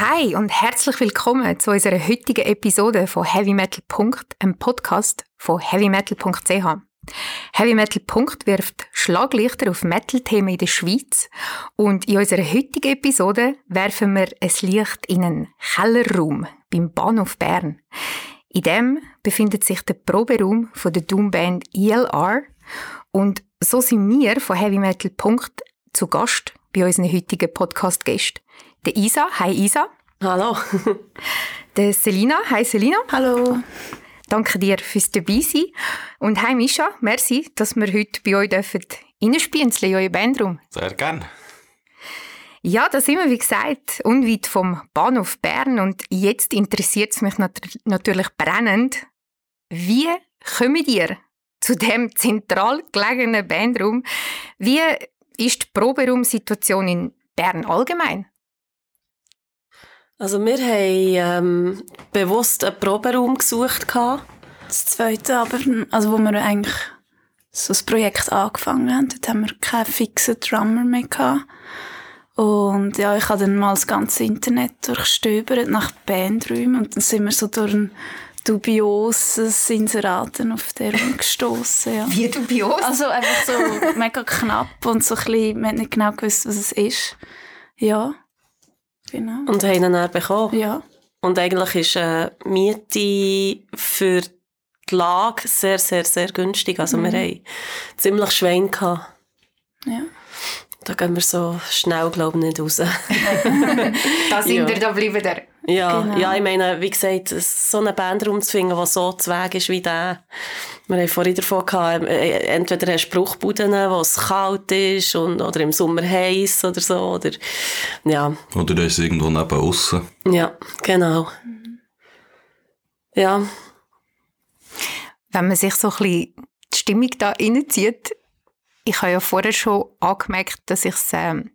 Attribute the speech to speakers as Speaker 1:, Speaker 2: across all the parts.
Speaker 1: Hi und herzlich willkommen zu unserer heutigen Episode von Heavy Metal Punkt, einem Podcast von heavymetal.ch. Heavy Metal Punkt wirft Schlaglichter auf Metal-Themen in der Schweiz und in unserer heutigen Episode werfen wir ein Licht in einen Kellerraum beim Bahnhof Bern. In dem befindet sich der Proberaum von der Doomband ELR und so sind wir von Heavy Metal Punkt zu Gast bei unseren heutigen Podcast-Gästen. Der Isa, hi Isa.
Speaker 2: Hallo.
Speaker 1: der Selina, hi Selina.
Speaker 3: Hallo.
Speaker 1: Danke dir fürs dabei sein. Und hi Misha, merci, dass wir heute bei euch dürfen reinspielen in euren Bandraum.
Speaker 4: Sehr gerne.
Speaker 1: Ja, da sind wir, wie gesagt, unweit vom Bahnhof Bern und jetzt interessiert es mich nat natürlich brennend, wie kommt ihr zu dem zentral gelegenen Bandraum? Wie ist die Proberaumsituation in Bern allgemein?
Speaker 2: Also wir haben ähm, bewusst einen Proberaum gesucht.
Speaker 3: Das zweite aber, also wo wir eigentlich so das Projekt angefangen haben, dort haben wir keinen fixen Drummer mehr gehabt. Und ja, ich habe dann mal das ganze Internet durchstöbert nach Bandräumen und dann sind wir so durch ein dubioses Inseraten auf der gestoßen. Ja.
Speaker 1: Wie dubios?
Speaker 3: Also einfach so mega knapp und so ein bisschen, man hat nicht genau gewusst, was es ist. Ja. Genau.
Speaker 2: Und haben ihn dann bekommen.
Speaker 3: Ja.
Speaker 2: Und eigentlich ist eine Miete für die Lage sehr, sehr, sehr günstig. Also mhm. wir haben ziemlich Schwein gehabt.
Speaker 3: Ja.
Speaker 2: Da gehen wir so schnell, glaube ich, nicht raus.
Speaker 1: da sind ja. wir, da bleiben wir.
Speaker 2: Ja, genau. ja, ich meine, wie gesagt, so eine Band rumzufinden, die so zu Weg ist wie der. Wir haben vorhin davon gehabt, äh, entweder hast du Bruchbuden, wo es kalt ist, und, oder im Sommer heiß oder so, oder, ja.
Speaker 4: Oder du ist irgendwo neben aussen.
Speaker 2: Ja, genau. Ja.
Speaker 1: Wenn man sich so ein bisschen die Stimmung da reinzieht, ich habe ja vorher schon angemerkt, dass ich es ähm,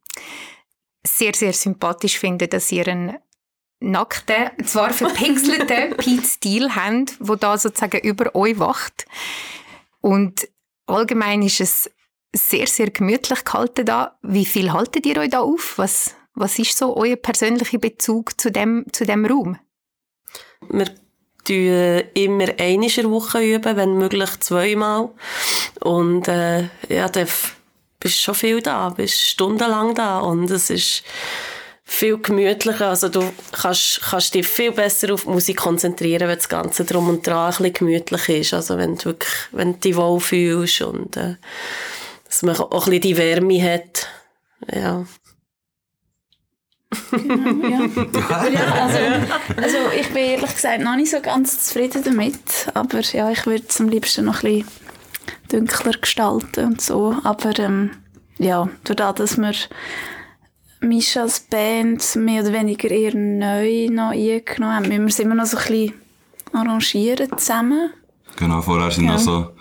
Speaker 1: sehr, sehr sympathisch finde, dass ihr einen nackten, zwar verpixelten Pete Steele habt, der da sozusagen über euch wacht. Und allgemein ist es sehr, sehr gemütlich gehalten da. Wie viel haltet ihr euch da auf? Was, was ist so euer persönlicher Bezug zu dem, zu dem Raum?
Speaker 2: Wir üben immer einmal in der Woche, üben, wenn möglich zweimal. Und äh, ja, dann bist du schon viel da, bist stundenlang da und es ist viel gemütlicher. Also du kannst, kannst dich viel besser auf die Musik konzentrieren, wenn das Ganze drum und dran ein bisschen gemütlich ist. Also wenn du wirklich, wenn du dich wohl fühlst und äh, dass man auch ein bisschen die Wärme hat. Ja.
Speaker 3: Genau, ja. ja also, also ich bin ehrlich gesagt noch nicht so ganz zufrieden damit, aber ja, ich würde es am liebsten noch ein bisschen dunkler gestalten und so, aber ähm, ja, dadurch, dass wir Mischas Band mehr oder weniger eher neu noch eingenommen haben. Wir müssen immer noch so ein bisschen arrangieren zusammen.
Speaker 4: Genau, vorher sind ja. noch so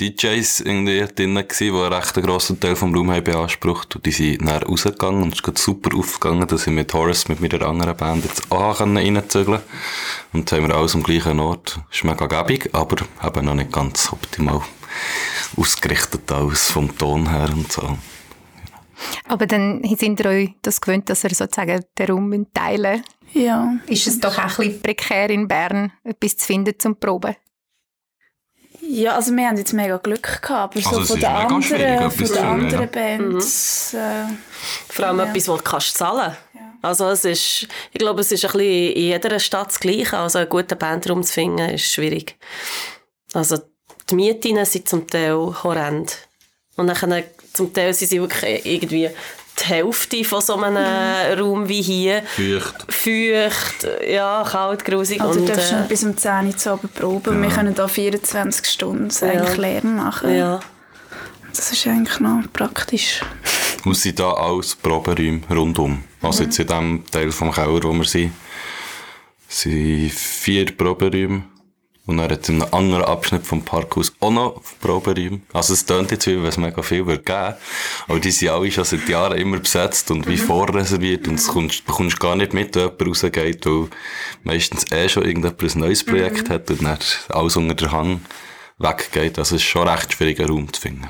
Speaker 4: DJs irgendwie drin gewesen, die einen recht grossen Teil vom Raum haben beansprucht. Und die sind dann rausgegangen und es ist super aufgegangen, dass ich mit Horace, mit meiner anderen Band jetzt auch reinzügeln Und jetzt haben wir alles am gleichen Ort. Ist mega gäbig, aber eben noch nicht ganz optimal ausgerichtet alles vom Ton her und so.
Speaker 1: Aber dann sind ihr euch das gewöhnt, dass ihr sozusagen den Raum teilen
Speaker 3: Ja.
Speaker 1: Ist es doch auch ein bisschen prekär in Bern, etwas zu finden zum Proben?
Speaker 3: Ja, also wir haben jetzt mega Glück gehabt, aber also so von den anderen, von den anderen Bands... Mhm. Äh,
Speaker 2: Vor allem ja. etwas, das du kannst zahlen ja. Also es ist, ich glaube, es ist ein bisschen in jeder Stadt das Gleiche. Also einen guten Bandraum zu finden, ist schwierig. Also die Mieten sind zum Teil horrend. Und dann zum Teil sind sie wirklich irgendwie die Hälfte von so einem mhm. Raum wie hier.
Speaker 4: Feucht.
Speaker 2: Feucht, ja, kalt, grusig.
Speaker 3: Also du darfst äh, bis um 10 Uhr zu Abend proben. Ja. Wir können da 24 Stunden ja. eigentlich Lernen machen.
Speaker 2: Ja.
Speaker 3: Das ist eigentlich noch praktisch.
Speaker 4: Und sind da alles Proberäume rundum? Also mhm. jetzt in dem Teil vom Keller, wo wir sind, sind vier Proberäume und dann hat es in einem anderen Abschnitt vom Parkhaus auch noch Proberäume. Also es tönt jetzt wie, wenn es mega viel wird geben. Aber die sind alle schon seit Jahren immer besetzt und wie mhm. vorreserviert. Und das kommst, bekommst gar nicht mit, wenn jemand rausgeht, weil meistens eh schon irgendjemand ein neues Projekt mhm. hat und dann alles unter der Hand weggeht. Also es ist schon recht schwierig, einen Raum zu finden.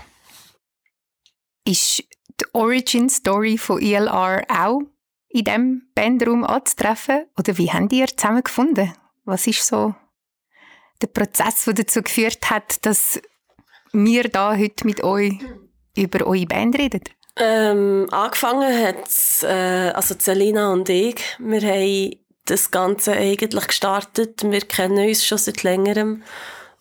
Speaker 1: Ist die Origin Story von ELR auch in diesem Bandraum anzutreffen? Oder wie habt ihr zusammen gefunden? Was ist so der Prozess, der dazu geführt hat, dass wir da heute mit euch über eure Band reden?
Speaker 2: Ähm, angefangen hat äh, also Celina und ich. Wir haben das Ganze eigentlich gestartet. Wir kennen uns schon seit längerem.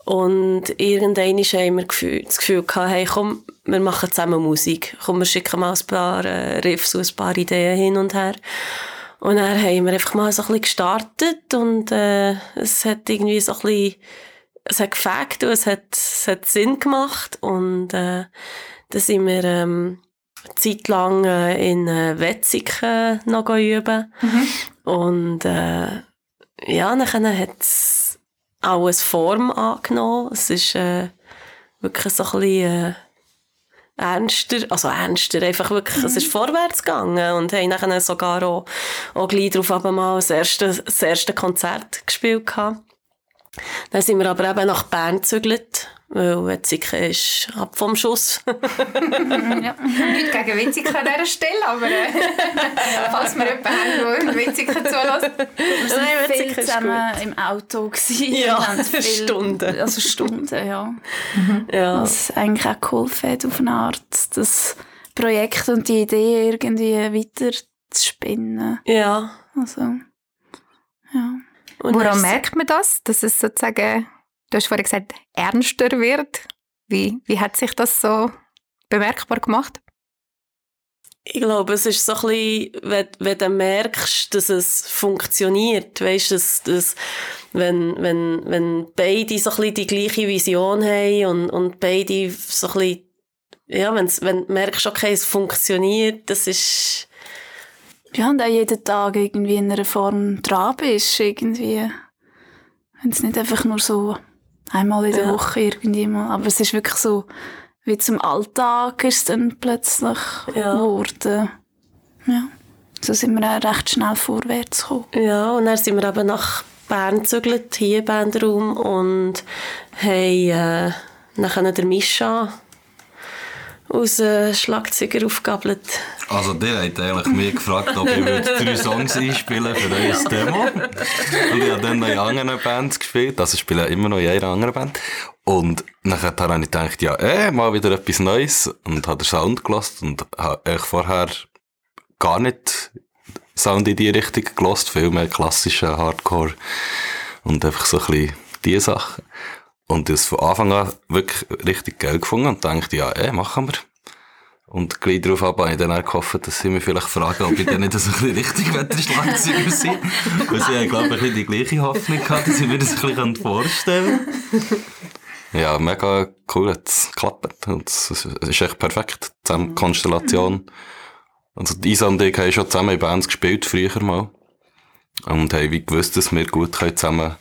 Speaker 2: Und irgendwann haben wir das Gefühl gehabt, hey, komm, wir machen zusammen Musik. Komm, wir schicken mal ein paar äh, Riffs und ein paar Ideen hin und her. Und dann haben wir einfach mal so ein bisschen gestartet und äh, es hat irgendwie so ein bisschen, es hat gefällt und es hat, es hat Sinn gemacht und äh, dann sind wir ähm, eine Zeit lang äh, in äh, Wetzig äh, noch üben mhm. und äh, ja, dann hat es auch eine Form angenommen. Es ist äh, wirklich so ein bisschen äh, ernster, also ernster, einfach wirklich, mhm. es ist vorwärts gegangen und haben dann sogar auch, auch gleich darauf mal das erste, das erste Konzert gespielt gehabt. Dann sind wir aber eben nach Bern gezügelt weil Wetzikon ist ab vom Schuss.
Speaker 1: ja. Nicht gegen Wetzikon an dieser Stelle, aber äh, falls wir jemanden haben, der Wetzikon zulässt.
Speaker 3: Wir waren viel zusammen im Auto. Gewesen.
Speaker 2: Ja, viel,
Speaker 3: Stunden. Also Stunden, ja. Mhm. ja. Was eigentlich auch geholfen hat auf eine Art, das Projekt und die Idee irgendwie weiter zu spinnen.
Speaker 2: Ja.
Speaker 3: Also, ja.
Speaker 1: Und Woran merkt man das, dass es sozusagen Du hast vorhin gesagt, ernster wird. Wie, wie hat sich das so bemerkbar gemacht?
Speaker 2: Ich glaube, es ist so ein bisschen, wenn, wenn du merkst, dass es funktioniert. Weißt du, dass, dass, wenn, wenn, wenn beide so ein bisschen die gleiche Vision haben und, und beide so ein bisschen, ja, wenn's, wenn du merkst, okay, es funktioniert, das ist...
Speaker 3: Ja, und auch jeden Tag irgendwie in einer Form dran bist, irgendwie. Wenn es nicht einfach nur so einmal in der ja. Woche irgendwie mal. Aber es ist wirklich so, wie zum Alltag ist es dann plötzlich ja. geworden. Ja. So sind wir auch recht schnell vorwärts gekommen.
Speaker 2: Ja, und dann sind wir eben nach Bern gezügelt, hier im Bandraum, und haben äh, nachher der Mischa aus äh, Schlagzeuger aufgabelt.
Speaker 4: Also der hat eigentlich mich gefragt, ob ich drei Songs einspielen für euer Demo. Und ich habe dann noch in anderen Bands gespielt, also ich spiele immer noch in einer anderen Band. Und nachher habe ich gedacht, ja, eh, mal wieder etwas Neues und habe den Sound gelassen und habe vorher gar nicht Sound in die Richtung gelost, viel mehr klassischer Hardcore und einfach so ein bisschen diese Sachen. Und das von Anfang an wirklich richtig geil gefunden und dachte, ja, eh, machen wir. Und gleich darauf ab habe ich dann auch gehofft, dass sie mich vielleicht fragen, ob ich dann nicht so ein bisschen richtig Wetterschlagzeuger bin. Weil sie haben, glaube ich, die gleiche Hoffnung gehabt, dass ich mir das ein bisschen vorstellen kann. Ja, mega cool, hat es geklappt. Und es ist echt perfekt, zusammen Konstellation. Also, Isa und ich haben schon zusammen in Bands gespielt, früher mal. Und haben wie gewusst, dass wir gut zusammen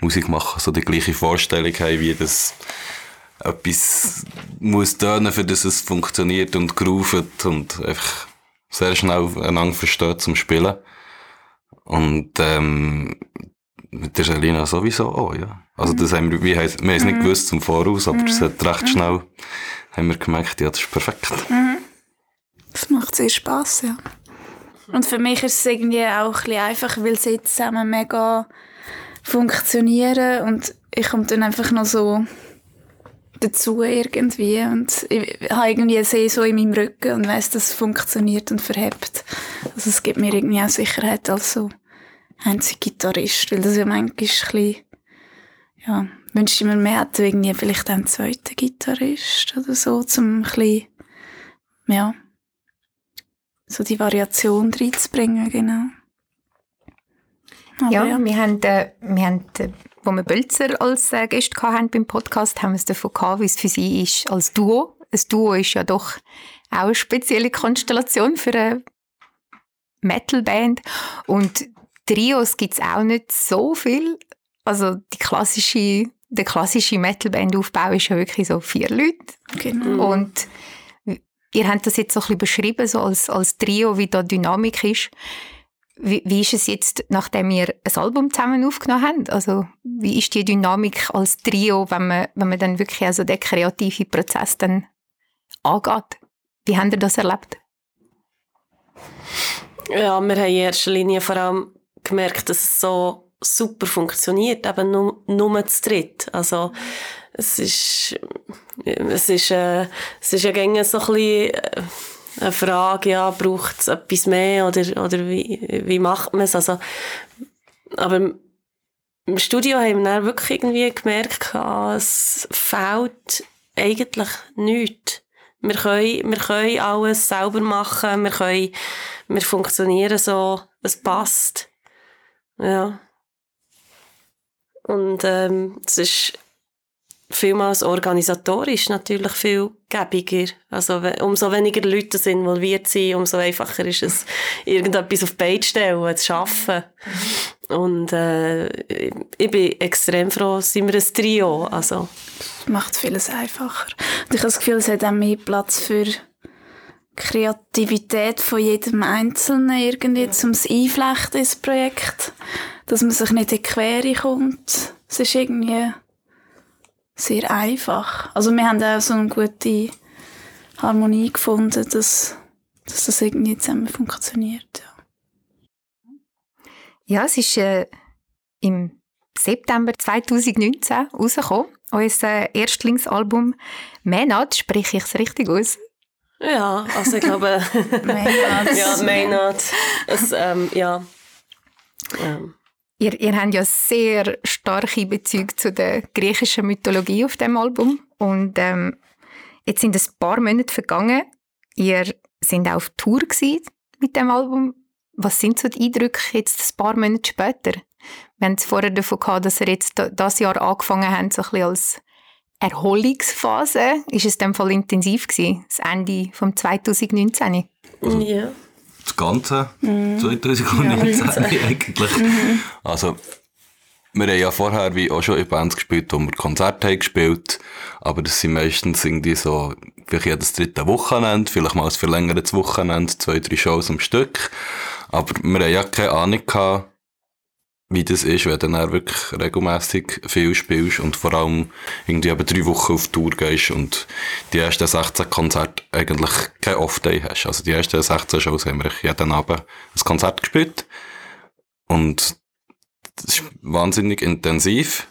Speaker 4: Musik machen, so die gleiche Vorstellung haben, wie das etwas muss tönen, für dass es funktioniert und groovet und einfach sehr schnell einander versteht zum Spielen. Und ähm, mit der Selina sowieso auch, ja. Also das haben wir, wir, haben, wir haben es nicht mhm. gewusst zum Voraus, aber es hat recht mhm. schnell haben wir gemerkt, ja, das ist perfekt.
Speaker 3: Mhm. Das macht sehr Spass, ja. Und für mich ist es irgendwie auch ein bisschen einfach, weil sie zusammen mega funktionieren und ich komme dann einfach noch so dazu irgendwie und ich habe irgendwie eine See so in meinem Rücken und weiß, dass es funktioniert und verhebt. Also es gibt mir irgendwie auch Sicherheit als so einziger Gitarrist, weil das ja manchmal ein bisschen, ja, wünschte ich mir, mehr hätte irgendwie vielleicht einen zweiten Gitarrist oder so, zum ein bisschen, ja, so die Variation reinzubringen, genau.
Speaker 1: Aber ja, ja, wir haben, äh, wir haben äh, wo wir Bölzer als äh, Gäste hatten beim Podcast, haben wir es davon gehabt, wie es für sie ist als Duo. Ein Duo ist ja doch auch eine spezielle Konstellation für eine Metalband. Und Trios gibt es auch nicht so viel. Also die klassische, der klassische Metalband-Aufbau ist ja wirklich so vier Leute. Genau. Und ihr habt das jetzt so ein bisschen beschrieben, so als, als Trio, wie da Dynamik ist. Wie, wie ist es jetzt, nachdem ihr ein Album zusammen aufgenommen habt? Also, wie ist die Dynamik als Trio, wenn man, wenn man dann wirklich also den kreativen Prozess dann angeht? Wie habt ihr das erlebt?
Speaker 2: Ja, wir haben in erster Linie vor allem gemerkt, dass es so super funktioniert, eben nur, nur zu dritt. Also, es ist, es ist, äh, es ist ja gerne so ein bisschen, äh, eine Frage, ja, braucht es etwas mehr oder, oder wie, wie macht man es? Also, aber im Studio haben wir dann wirklich irgendwie gemerkt, es fehlt eigentlich nichts. Wir können, wir können alles selber machen, wir können, wir funktionieren so, es passt. Ja. Und ähm, es ist vielmals organisatorisch natürlich viel gäbiger. Also umso weniger Leute involviert sind, umso einfacher ist es, irgendetwas auf die Beine zu stellen, zu arbeiten. Und äh, ich bin extrem froh, sind wir ein Trio. Also.
Speaker 3: Das macht vieles einfacher. Und ich habe das Gefühl, es hat auch mehr Platz für Kreativität von jedem Einzelnen irgendwie, ja. um es einflechten ins Projekt. Dass man sich nicht in die Quere kommt. Es ist irgendwie sehr einfach. Also wir haben auch so eine gute Harmonie gefunden, dass, dass das irgendwie zusammen funktioniert.
Speaker 1: Ja, ja es ist äh, im September 2019 rausgekommen, unser Erstlingsalbum «Maynard», spreche ich es richtig aus?
Speaker 2: Ja, also ich glaube...
Speaker 3: Maynard.
Speaker 2: ja, Maynard. Es, ähm, ja. Ähm.
Speaker 1: Ihr, ihr habt ja sehr starke Bezüge zu der griechischen Mythologie auf dem Album. Und ähm, jetzt sind ein paar Monate vergangen. Ihr sind auf Tour mit dem Album. Was sind so die Eindrücke jetzt ein paar Monate später? Wir haben es vorher davon gehabt, dass ihr jetzt das Jahr angefangen habt, so ein bisschen als Erholungsphase. Ist es in dem Fall intensiv gewesen, das Ende vom 2019?
Speaker 2: Also, ja
Speaker 4: das Ganze mhm. 2019 ja, eigentlich. Mhm. Also, wir haben ja vorher wie auch schon in Bands gespielt, wo wir Konzerte haben gespielt, aber das sind meistens irgendwie so, vielleicht jedes dritte Wochenende, vielleicht mal ein verlängertes Wochenende, zwei, drei Shows am Stück. Aber wir haben ja keine Ahnung gehabt, wie das ist, wenn du dann wirklich regelmäßig viel spielst und vor allem irgendwie eben drei Wochen auf Tour gehst und die ersten 16 Konzerte eigentlich kein Off-Day hast. Also die ersten 16 Shows haben wir jeden Abend ein Konzert gespielt und das ist wahnsinnig intensiv.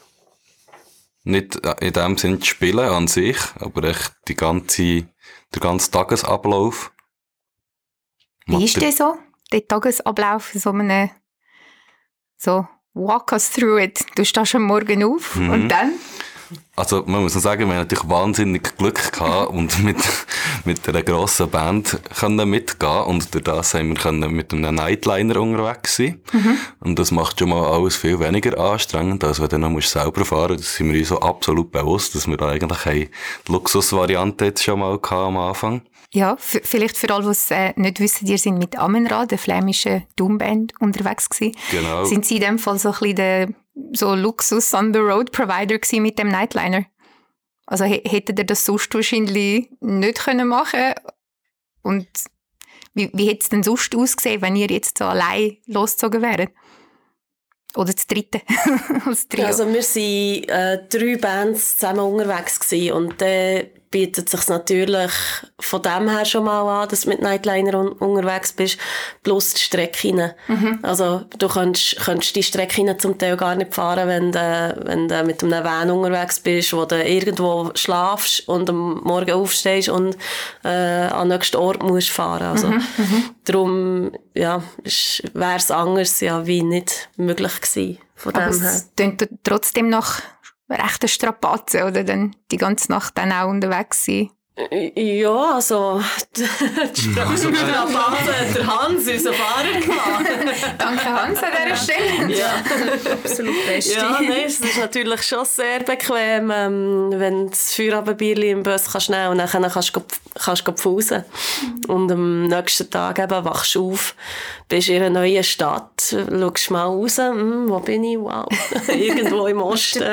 Speaker 4: Nicht in dem Sinn zu spielen an sich, aber echt die ganze, der ganze Tagesablauf.
Speaker 1: Wie ist der so, der Tagesablauf so einem so, walk us through it. Du stehst am Morgen auf mhm. und dann?
Speaker 4: Also man muss sagen, wir haben natürlich wahnsinnig Glück gehabt und mit, mit einer grossen Band können mitgehen und durch das haben wir können mit einem Nightliner unterwegs sein. Mhm. Und das macht schon mal alles viel weniger anstrengend, als wenn du dann noch selber fahren musst. Das sind wir uns so absolut bewusst, dass wir da eigentlich eine Luxusvariante jetzt schon mal am Anfang.
Speaker 1: Ja, vielleicht für alle, die es äh, nicht wissen, ihr sind mit Amenra, der flämischen Doomband, unterwegs gewesen.
Speaker 4: Genau.
Speaker 1: Sind Sie in dem Fall so ein bisschen der so Luxus on the Road Provider gewesen mit dem Nightliner? Also hättet ihr das sonst wahrscheinlich nicht können machen Und wie, wie hätte es denn sonst ausgesehen, wenn ihr jetzt so allein losgezogen wäret? Oder das dritte
Speaker 2: Trio? Also wir waren äh, drei Bands zusammen unterwegs und äh, bietet sich natürlich von dem her schon mal an, dass du mit Nightliner un unterwegs bist, plus die Strecke mhm. Also du könntest, könntest die Strecke zum Teil gar nicht fahren, wenn du, wenn du mit einem Van unterwegs bist, wo du irgendwo schlafst und am Morgen aufstehst und äh, an den nächsten Ort musst fahren. Also mhm. mhm. darum ja, wäre es anders ja wie nicht möglich gewesen. Von
Speaker 1: Aber dem her. es klingt trotzdem noch rechte Strapazen oder dann die ganze Nacht dann auch unterwegs sein?
Speaker 2: Ja, also die Strapazen, der Hans, unser Fahrer
Speaker 1: Danke Hans an dieser Stelle.
Speaker 2: Ja, absolut beste. Ja, nein, es ist natürlich schon sehr bequem, ähm, wenn du das Feierabendbierli im Bus kannst nehmen und dann kannst du, kannst du pfusen. Und am nächsten Tag eben wachst du auf, bist in einer neuen Stadt, schaust mal raus, hm, wo bin ich, wow, irgendwo im Osten.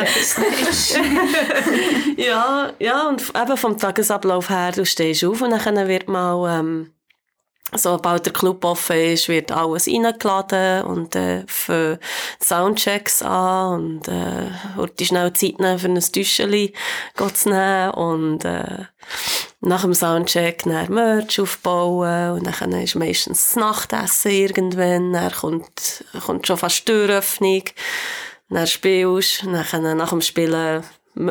Speaker 2: ja, ja, und eben vom Tagesablauf her, du stehst auf und dann wird mal... Ähm, sobald der Club offen ist, wird alles reingeladen und äh, für Soundchecks an und äh, die schnell Zeit nehmen, für ein Täuschchen zu nehmen und äh, nach dem Soundcheck dann Merch aufbauen und dann ist meistens das Nachtessen irgendwann, dann kommt, kommt schon fast die Türöffnung, dann spielst du, dann nach dem Spielen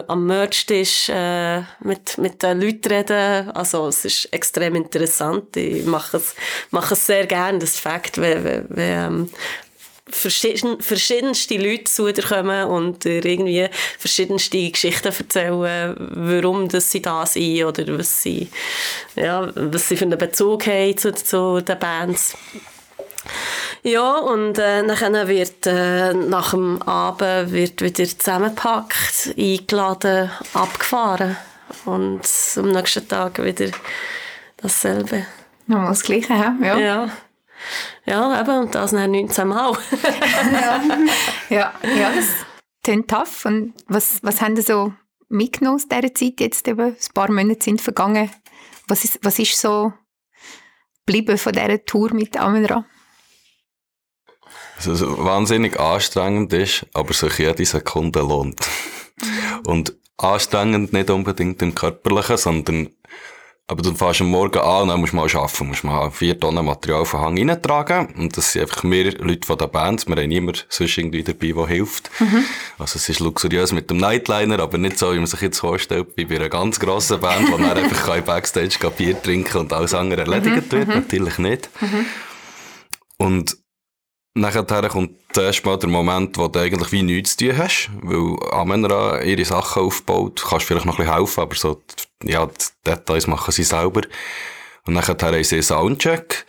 Speaker 2: am Merch-Tisch äh, mit, mit den Leuten reden. Also es ist extrem interessant. Ich mache es, mache es sehr gerne, das Fakt, wenn, wenn, wenn ähm, verschieden, verschiedenste Leute zu dir kommen und dir irgendwie verschiedenste Geschichten erzählen, warum dass sie da sind oder was sie, ja, was sie für einen Bezug haben zu, zu den Bands. Ja, und äh, dann wird äh, nach dem Abend wird wieder zusammengepackt, eingeladen, abgefahren und am nächsten Tag wieder dasselbe.
Speaker 1: Nochmal das Gleiche, ja.
Speaker 2: Ja. Ja, eben, und das dann 19 Mal.
Speaker 1: ja. ja, ja, das klingt tough. Und was, was haben Sie so mitgenommen aus dieser Zeit? Jetzt eben ein paar Monate sind vergangen. Was ist, was ist so geblieben von dieser Tour mit Amenra?
Speaker 4: Also, es wahnsinnig anstrengend ist, aber sich jede Sekunde lohnt. Und anstrengend nicht unbedingt im Körperlichen, sondern aber du fährst am Morgen an und dann musst du mal arbeiten. Du musst mal vier Tonnen Material von Hang reintragen. Und das sind einfach mehr Leute von der Band. Wir haben niemand sonst irgendwie dabei, der hilft. Mhm. Also es ist luxuriös mit dem Nightliner, aber nicht so, wie man sich jetzt vorstellt, wie bei einer ganz grossen Band, wo man einfach Backstage Bier trinken und alles andere erledigt mhm. wird. Mhm. Natürlich nicht. Mhm. Und Nachher kommt zuerst mal der Moment, wo du eigentlich wie nichts zu tun hast, weil Amenra ihre Sachen aufbaut. Kannst vielleicht noch ein bisschen helfen, aber so, ja, die Details machen sie selber. Und nachher haben sie Soundcheck.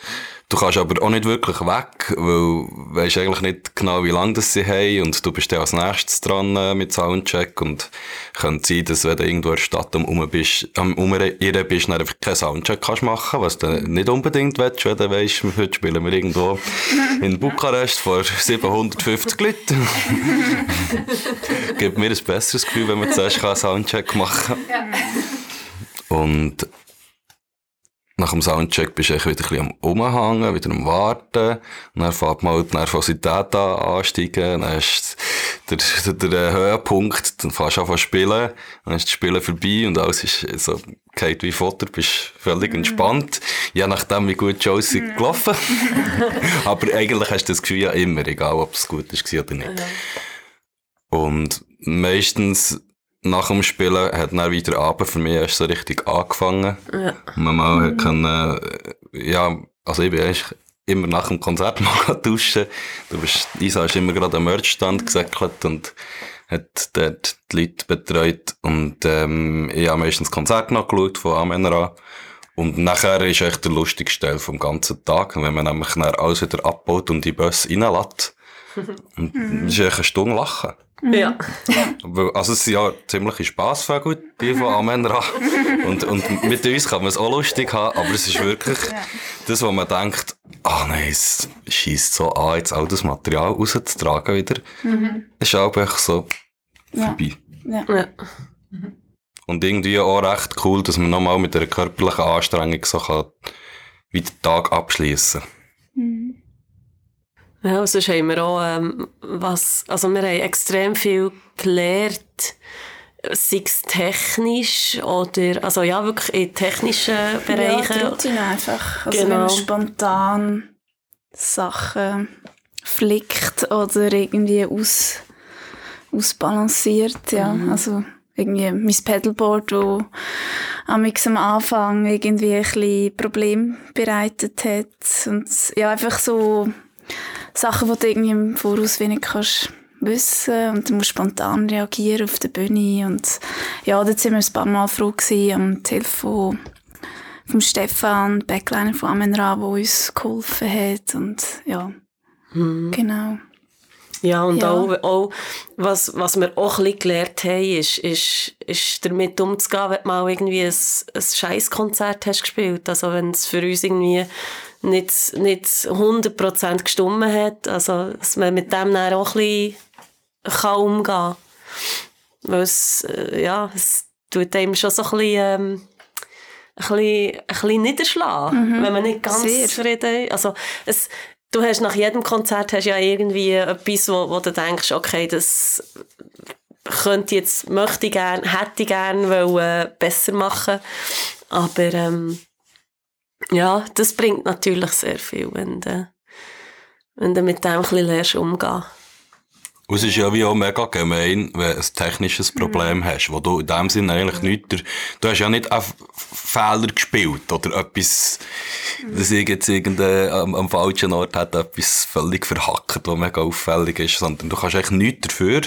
Speaker 4: Du kannst aber auch nicht wirklich weg, weil du weisst eigentlich nicht genau, wie lange das sie haben und du bist dann als nächstes dran äh, mit Soundcheck und könnte sein, dass wenn du irgendwo in der Stadt um, bist, um, um ihr bist, dann einfach keinen Soundcheck kannst machen, was du nicht unbedingt willst, wenn du weisst, heute spielen wir irgendwo in Bukarest vor 750 Leuten. Gibt mir ein besseres Gefühl, wenn man zuerst einen Soundcheck machen kann. Und nach dem Soundcheck bist du wieder ein bisschen am Umhängen, wieder am Warten. Und dann fängt mal die Nervosität an, ansteigen. Dann ist der, der, der Höhepunkt, dann fährst du an zu spielen. Dann ist das Spielen vorbei und alles ist so, geht wie Futter, bist völlig mhm. entspannt. Je nachdem, wie gut die Shows mhm. gelaufen. Aber eigentlich hast du das Gefühl ja immer, egal ob es gut ist oder nicht. Und meistens nach dem Spielen hat dann wieder Abend für mich erst so richtig angefangen. Ja. Man mal mhm. können, ja, also ich bin eigentlich immer nach dem Konzert mal duschen. Du bist, Isa ist immer gerade am Merchstand gesäckelt und hat dort die Leute betreut. Und, ähm, ich habe meistens Konzert noch geschaut von Amenra. Und nachher ist echt der lustigste Teil vom ganzen Tag. Wenn man nämlich alles wieder abbaut und die Bus reinlässt, und es ist echt eine Stunde lachen.
Speaker 2: Mhm. Ja.
Speaker 4: Also es sind ja ziemliche Spassvögel, die von Amänner und, und mit uns kann man es auch lustig haben, aber es ist wirklich das, wo man denkt, ah oh nein, es schießt so an, jetzt all das Material rauszutragen wieder. Mhm. ist auch einfach so vorbei. Ja. ja. Und irgendwie auch recht cool, dass man nochmal mit einer körperlichen Anstrengung so kann, wie den Tag abschließen kann. Mhm.
Speaker 2: Ja, sonst haben wir auch, ähm, was, also wir haben extrem viel gelernt, sei es technisch oder, also ja, wirklich in technischen Bereichen.
Speaker 3: Ja, Routine einfach. Also genau. wenn man spontan Sachen flickt oder irgendwie aus, ausbalanciert, ja, mhm. also irgendwie mein Pedalboard, wo am Anfang irgendwie ein bisschen Problem bereitet hat und ja, einfach so Sachen, die du irgendwie im Voraus wenig kannst wissen und du musst spontan reagieren auf der Bühne und ja, dort sind wir ein paar Mal froh gewesen, am Telefon vom Stefan, Backliner von Amenra, der uns geholfen hat und ja, mhm. genau.
Speaker 2: Ja, und ja. Auch, auch, was, was wir auch ein bisschen gelernt haben, ist, ist, ist damit umzugehen, wenn du mal irgendwie ein, ein Scheißkonzert hast gespielt. Also wenn es für uns irgendwie nicht, nicht 100% gestummen hat. Also, dass man mit dem dann auch ein bisschen kann umgehen kann. Weil es, äh, ja, es tut einem schon so ein bisschen, ähm, ein bisschen, ein bisschen niederschlagen, mhm. wenn man nicht ganz Sehr. zufrieden ist. Also, es, du hast nach jedem Konzert hast ja irgendwie etwas, wo, wo du denkst, okay, das könnte jetzt, möchte ich gerne, hätte ich gerne wollen, besser machen. Aber ähm, ja, das bringt natürlich sehr viel, wenn du, wenn du mit dem ein bisschen lernst umgehen.
Speaker 4: Und es ist ja wie auch mega gemein, wenn du ein technisches Problem hast, wo du in dem Sinne eigentlich nichts, du hast ja nicht auf Fehler gespielt oder etwas, dass ich jetzt irgendein, am, am falschen Ort hat etwas völlig verhackt, was mega auffällig ist, sondern du kannst eigentlich nichts dafür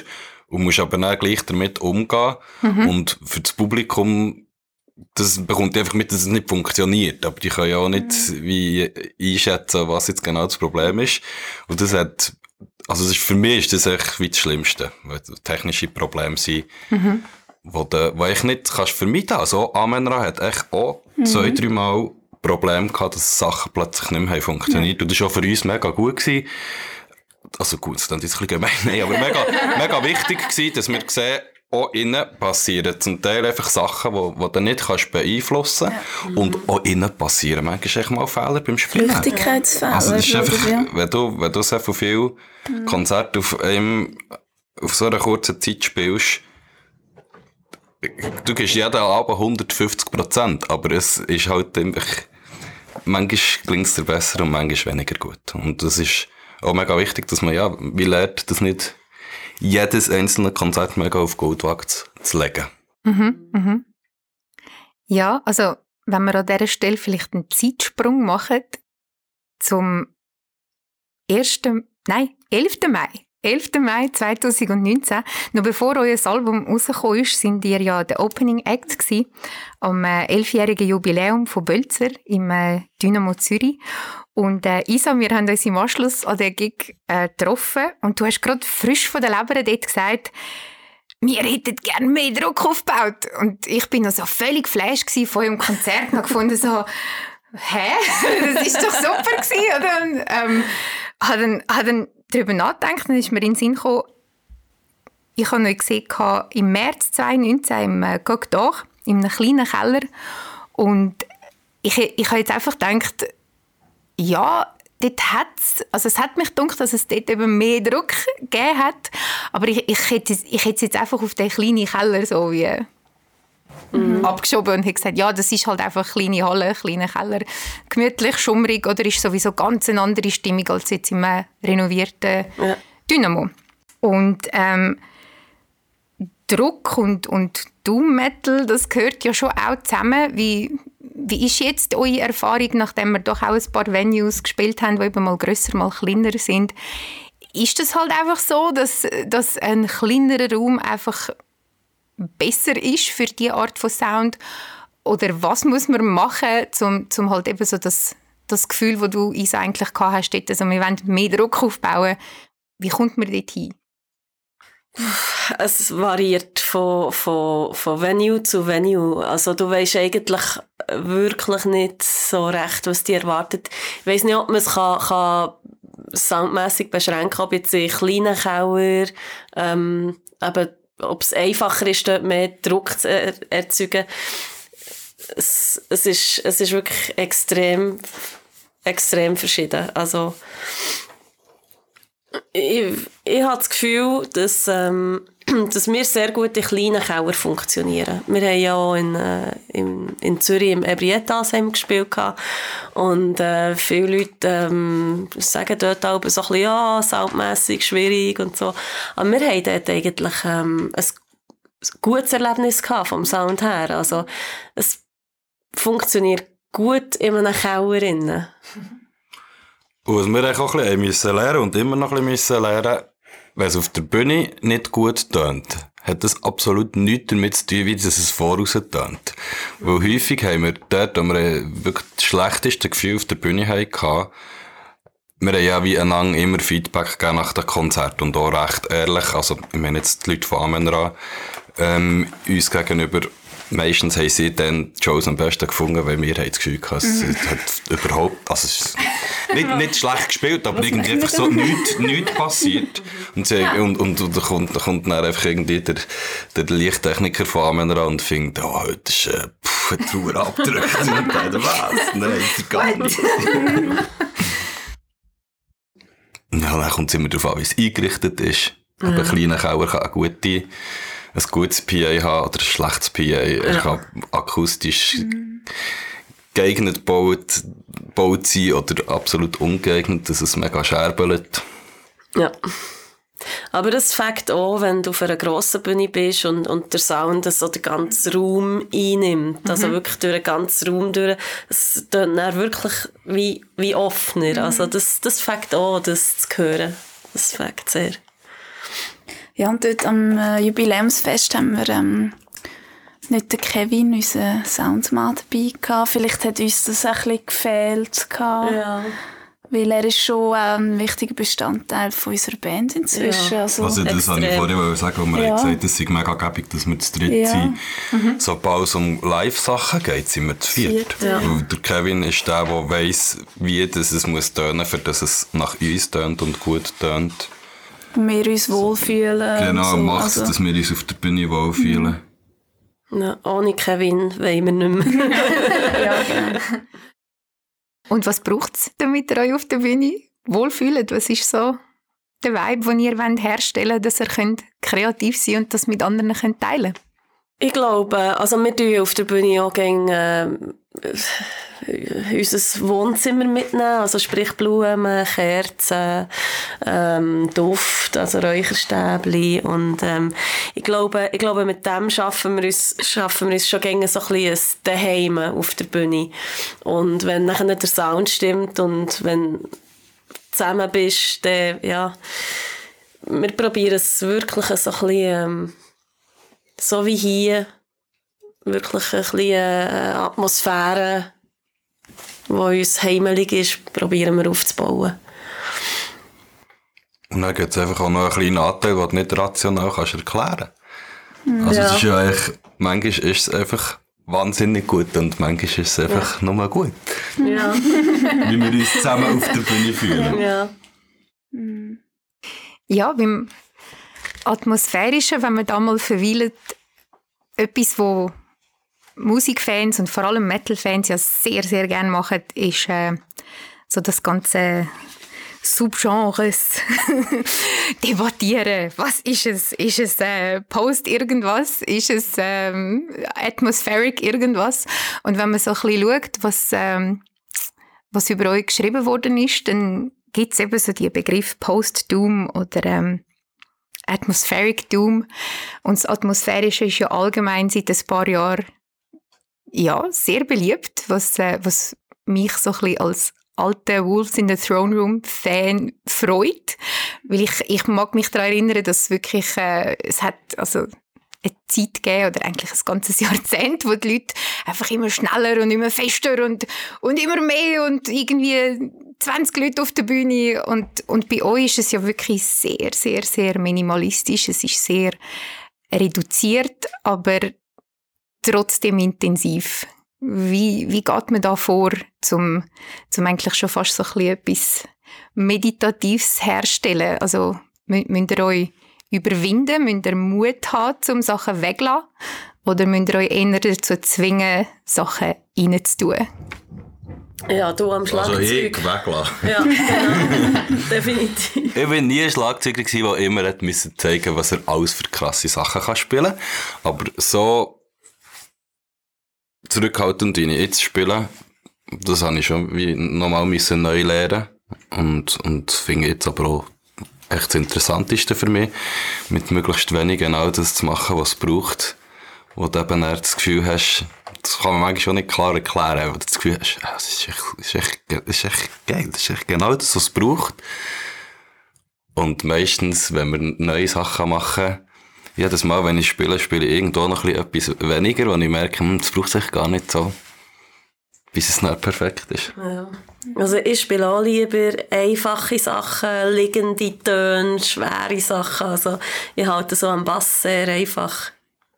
Speaker 4: und musst aber dann gleich damit umgehen und für das Publikum das bekommt einfach mit, dass es nicht funktioniert. Aber die können ja auch nicht wie einschätzen, was jetzt genau das Problem ist. Und das hat, also das ist, für mich ist das echt wie das Schlimmste, weil technische Probleme sind, wo, du, wo ich nicht kannst vermeiden. Also Amenra hat echt auch zwei, drei Mal Probleme gehabt, dass Sachen plötzlich nicht mehr funktioniert. Und das war auch für uns mega gut gewesen. Also gut, das ist ein bisschen gemein, nein, aber mega, mega wichtig gewesen, dass wir sehen, auch innen passieren zum Teil einfach Sachen, die, du nicht kannst beeinflussen kannst. Und auch innen passieren manchmal echt mal Fehler beim Spielen.
Speaker 3: Flüchtigkeitsfehler.
Speaker 4: Also das ist einfach,
Speaker 3: ja.
Speaker 4: wenn du, wenn du so von viel Konzerte auf einem, auf so einer kurzen Zeit spielst, du gibst jeden Abend 150 Prozent, aber es ist halt einfach, manchmal klingt es dir besser und manchmal weniger gut. Und das ist auch mega wichtig, dass man ja, wie lernt, das nicht jedes einzelne Konzert mega auf Goldwaage zu, legen.
Speaker 1: Mhm, mhm. Ja, also wenn wir an dieser Stelle vielleicht einen Zeitsprung machen zum 1. Nein, 11. Mai. 11. Mai 2019, noch bevor euer Album rausgekommen ist, sind ihr ja der Opening Act gewesen, am äh, 11-jährigen Jubiläum von Bölzer im äh, Dynamo Zürich. Und äh, Isa, wir haben uns im Anschluss an den Gig äh, getroffen und du hast gerade frisch von der Leber dort gesagt, wir hätten gerne mehr Druck aufgebaut. Und ich bin noch so völlig geflasht von eurem Konzert und gefunden so, hä? Das ist doch super gewesen, oder? Und, ähm, habe dann, habe dann darüber nachgedacht, dann ist mir in den Sinn gekommen, ich habe euch gesehen im März 2019 im äh, Gogdach, in einem kleinen Keller. Und ich, ich habe jetzt einfach gedacht, ja, dort hat's, also es hat mich gedacht, dass es dort eben mehr Druck gegeben hat, aber ich, ich, hätte, es- ich hätte es jetzt einfach auf den kleinen Keller so wie abgeschoben und habe gesagt, ja, das ist halt einfach eine kleine Halle, ein kleiner Keller, gemütlich, schummrig oder ist sowieso ganz eine andere Stimmung als jetzt im äh, renovierten
Speaker 2: Ja.
Speaker 1: Dynamo. Und ähm, Druck und, und Doom Metal, das gehört ja schon auch zusammen. Wie, wie ist jetzt eure Erfahrung, nachdem wir doch auch ein paar Venues gespielt haben, die eben mal grösser, mal kleiner sind? Ist das halt einfach so, dass, dass ein kleinerer Raum einfach besser ist für diese Art von Sound? Oder was muss man machen, um, um halt eben so das, das Gefühl, das du eigentlich gehabt hast, dort, also wir wollen mehr Druck aufbauen. Wie kommt man dort hin?
Speaker 2: Es variiert von, von, von Venue zu Venue. Also du weißt eigentlich wirklich nicht so recht, was dir erwartet. Ich weiss nicht, ob man es kann, kann soundmässig beschränken ob jetzt in kleinen Keller, ähm, eben, ob es einfacher ist, dort mehr Druck zu er erzeugen. Es, es, ist, es ist wirklich extrem, extrem verschieden. Also, ich, ich habe das Gefühl, dass, ähm, dass wir sehr gut in kleinen Keller funktionieren. Wir haben ja auch in, äh, in, in Zürich im wir gespielt und äh, viele Leute ähm, sagen dort auch so ein bisschen, ja, soundmässig schwierig und so. Aber wir haben dort eigentlich ähm, ein gutes Erlebnis gehabt vom Sound her. Also es funktioniert gut in einem Keller. Innen.
Speaker 4: Was wir auch ein bisschen lernen und immer noch ein bisschen lernen, wenn es auf der Bühne nicht gut tönt, hat das absolut nichts damit zu tun, wie es voraus tönt. Weil häufig haben wir dort, wo wir wirklich das schlechteste Gefühl auf der Bühne hatten, wir haben ja wie einander immer Feedback gegeben nach dem Konzert und auch recht ehrlich, also ich meine jetzt die Leute von Amenra, ähm, uns gegenüber, meistens haben sie dann die Shows am besten gefunden, weil wir haben das Gefühl gehabt, es hat überhaupt, also es nicht, nicht schlecht gespielt, aber irgendwie einfach so nichts, nichts passiert. Und, sie, und, und, und da kommt, da kommt dann einfach irgendwie der, der Lichttechniker von Amenra und findet, oh, heute ist äh, pff, ein Trauer abgedrückt. und dann, was? Nein, gar nicht. Ja, dann kommt es immer darauf an, wie es eingerichtet ist. Aber ein kleiner Keller kann eine gute, ein gutes PA haben oder ein schlechtes PA. Er kann akustisch geeignet gebaut, gebaut sind oder absolut ungeeignet, dass es mega scherbelt.
Speaker 2: Ja. Aber das fängt auch, wenn du auf einer grossen Bühne bist und, und der Sound so den ganzen Raum einnimmt. Also
Speaker 1: Mhm.
Speaker 2: wirklich durch den ganzen Raum durch. Es tönt dann wirklich wie, wie offener.
Speaker 1: Mhm.
Speaker 2: Also das, das fängt auch, das zu hören. Das fängt sehr.
Speaker 3: Ja, und dort am äh, Jubiläumsfest haben wir ähm, nicht den Kevin, unseren Soundmann, dabei gehabt. Vielleicht hat uns das ein bisschen gefehlt gehabt.
Speaker 2: Ja.
Speaker 3: Weil er ist schon ein wichtiger Bestandteil von unserer Band inzwischen.
Speaker 2: Ja.
Speaker 3: Also,
Speaker 4: Also das wollte ich wollen sagen, wo wir
Speaker 3: Ja.
Speaker 4: haben gesagt es sei mega gäbig, dass wir zu dritt
Speaker 3: Ja.
Speaker 4: sind. Sobald es um Live-Sachen geht, sind wir zu viert.
Speaker 3: Ja.
Speaker 4: Der Kevin ist der, der weiss, wie das es muss tönen, für dass es nach uns tönt und gut tönt.
Speaker 3: Wir uns wohlfühlen.
Speaker 4: Genau,
Speaker 3: so.
Speaker 4: macht
Speaker 3: also,
Speaker 4: dass wir uns auf der Bühne wohlfühlen.
Speaker 2: Ja, ohne Kevin wollen wir nicht mehr.
Speaker 3: ja, genau.
Speaker 1: Und was braucht es, damit ihr euch auf der Bühne wohlfühlt? Was ist so der Vibe, den ihr wollt herstellen wollt, dass ihr könnt kreativ sein und das mit anderen könnt teilen
Speaker 2: Ich glaube, also wir tun auf der Bühne auch gerne äh, unser Wohnzimmer mitnehmen, also sprich Blumen, Kerzen, ähm, Duft, also Räucherstäbli. Und ähm, ich glaube, ich glaube, mit dem schaffen wir uns, schaffen wir uns schon gerne so ein bisschen Daheim auf der Bühne. Und wenn nachher der Sound stimmt und wenn du zusammen bist, dann, ja, wir probieren es wirklich so ein bisschen, ähm, so wie hier, wirklich ein bisschen äh, Atmosphäre, die uns heimelig ist, probieren wir aufzubauen.
Speaker 4: Und dann gibt es einfach auch noch einen kleinen Anteil, den du nicht rational kannst erklären kannst. Also
Speaker 2: Ja.
Speaker 4: es ist ja eigentlich, manchmal ist es einfach wahnsinnig gut und manchmal ist es einfach nur gut.
Speaker 2: Ja.
Speaker 4: Wie wir uns zusammen auf der Bühne fühlen.
Speaker 2: ja.
Speaker 1: Ja, beim Atmosphärischen, wenn man da mal verweilt, etwas, wo Musikfans und vor allem Metal-Fans ja sehr, sehr gerne machen, ist äh, so das ganze Subgenres debattieren. Was ist es? Ist es äh, Post irgendwas? Ist es ähm, Atmospheric irgendwas? Und wenn man so ein bisschen schaut, was, ähm, was über euch geschrieben worden ist, dann gibt es eben so die Begriff Post-Doom oder ähm, Atmospheric Doom. Und das Atmosphärische ist ja allgemein seit ein paar Jahren ja, sehr beliebt, was, äh, was mich so ein bisschen als alte Wolves in the Throne Room Fan freut, weil ich, ich mag mich daran erinnern, dass wirklich, äh, es hat also eine Zeit gegeben, oder eigentlich ein ganzes Jahrzehnt, wo die Leute einfach immer schneller und immer fester und, und immer mehr und irgendwie 20 Leute auf der Bühne. Und, und bei euch ist es ja wirklich sehr, sehr, sehr minimalistisch, es ist sehr reduziert, aber trotzdem intensiv. Wie, wie geht man da vor, zum, zum eigentlich schon fast so ein bisschen etwas Meditatives herstellen? Also mü- müsst ihr euch überwinden, müsst ihr Mut haben, um Sachen wegzulassen? Oder müsst ihr euch eher dazu zwingen, Sachen reinzutun?
Speaker 2: ja, du am
Speaker 4: Also
Speaker 2: Schlagzeug.
Speaker 4: ich weglassen.
Speaker 2: ja, genau. Definitiv.
Speaker 4: Ich war nie ein Schlagzeuger, gewesen, der immer hat müssen zeigen was er alles für krasse Sachen kann spielen Aber so zurückhaltend, wie ich jetzt spiele, das habe ich schon wie nochmal müssen neu lernen. Und, und finde jetzt aber auch echt das Interessanteste für mich, mit möglichst wenig genau das zu machen, was es braucht. Wo du eben das Gefühl hast, das kann man manchmal schon nicht klar erklären, du das Gefühl hast, das ist echt, ist echt, das ist echt geil, das ist echt genau das, was es braucht. Und meistens, wenn wir neue Sachen machen, jedes Mal, wenn ich spiele, spiele ich irgendwo noch etwas weniger, wo ich merke, hm, das braucht sich gar nicht so, bis es nicht perfekt ist.
Speaker 2: Ja. Also ich spiele auch lieber einfache Sachen, liegende Töne, schwere Sachen. Also ich halte so am Bass sehr einfach.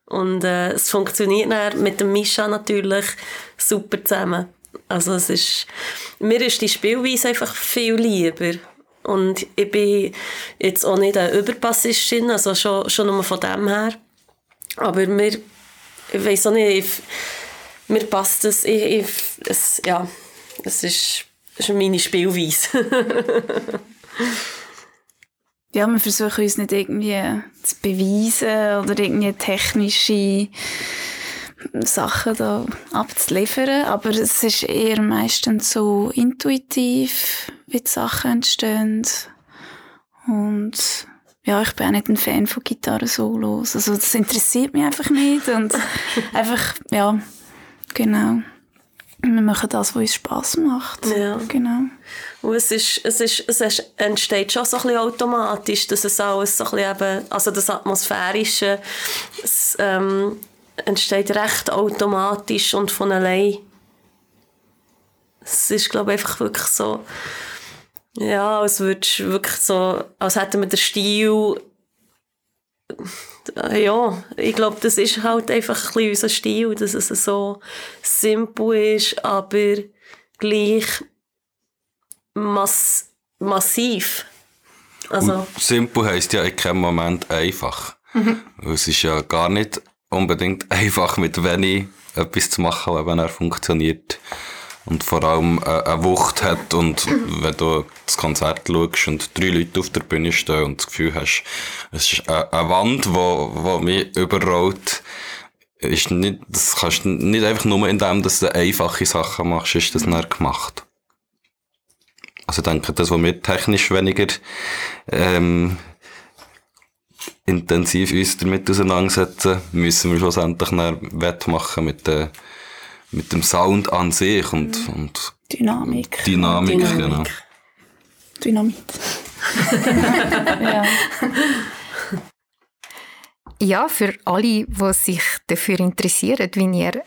Speaker 2: Und äh, es funktioniert dann mit dem Mischa natürlich super zusammen. Also es ist, mir ist die Spielweise einfach viel lieber. Und ich bin jetzt auch nicht eine Überbassistin, also schon, schon nur von dem her. Aber mir, ich weiß auch nicht, ich, mir passt das, ich, ich, es, ja, es ist, ist meine Spielweise.
Speaker 3: Ja, wir versuchen uns nicht irgendwie zu beweisen oder irgendwie technische Sachen da abzuliefern, aber es ist eher meistens so intuitiv, wie die Sachen entstehen. Und ja, ich bin auch nicht ein Fan von Gitarren-Solos. Also das interessiert mich einfach nicht und einfach, ja, genau. Wir machen das, was uns Spass macht.
Speaker 2: Ja.
Speaker 3: Genau.
Speaker 2: Und es, ist, es, ist, es entsteht schon so ein bisschen automatisch, dass es alles so ein bisschen eben, also das Atmosphärische, es, ähm, entsteht recht automatisch und von allein. Es ist, glaube ich, einfach wirklich so, ja, als würdest wirklich so, als hätten wir den Stil, ja, ich glaube, das ist halt einfach ein bisschen unser Stil, dass es so simpel ist, aber gleich mass massiv. Also,
Speaker 4: Und simpel heisst ja in keinem Moment einfach. Es ist ja gar nicht unbedingt einfach, mit wenig etwas zu machen, wenn er funktioniert. Und vor allem äh, eine Wucht hat und wenn du das Konzert schaust und drei Leute auf der Bühne stehen und das Gefühl hast, es ist eine, Wand, die wo, wo mich überrollt, ist nicht, das kannst du nicht einfach nur in dem, dass du einfache Sachen machst, ist das nicht gemacht. Also ich denke, das, was wir technisch weniger ähm, intensiv uns damit auseinandersetzen, müssen wir schlussendlich wettmachen mit, der, mit dem Sound an sich und, und
Speaker 3: Dynamik.
Speaker 4: Dynamik,
Speaker 2: Dynamik.
Speaker 4: genau.
Speaker 3: Dynamit. ja.
Speaker 1: Ja, für alle, die sich dafür interessieren, wie ihr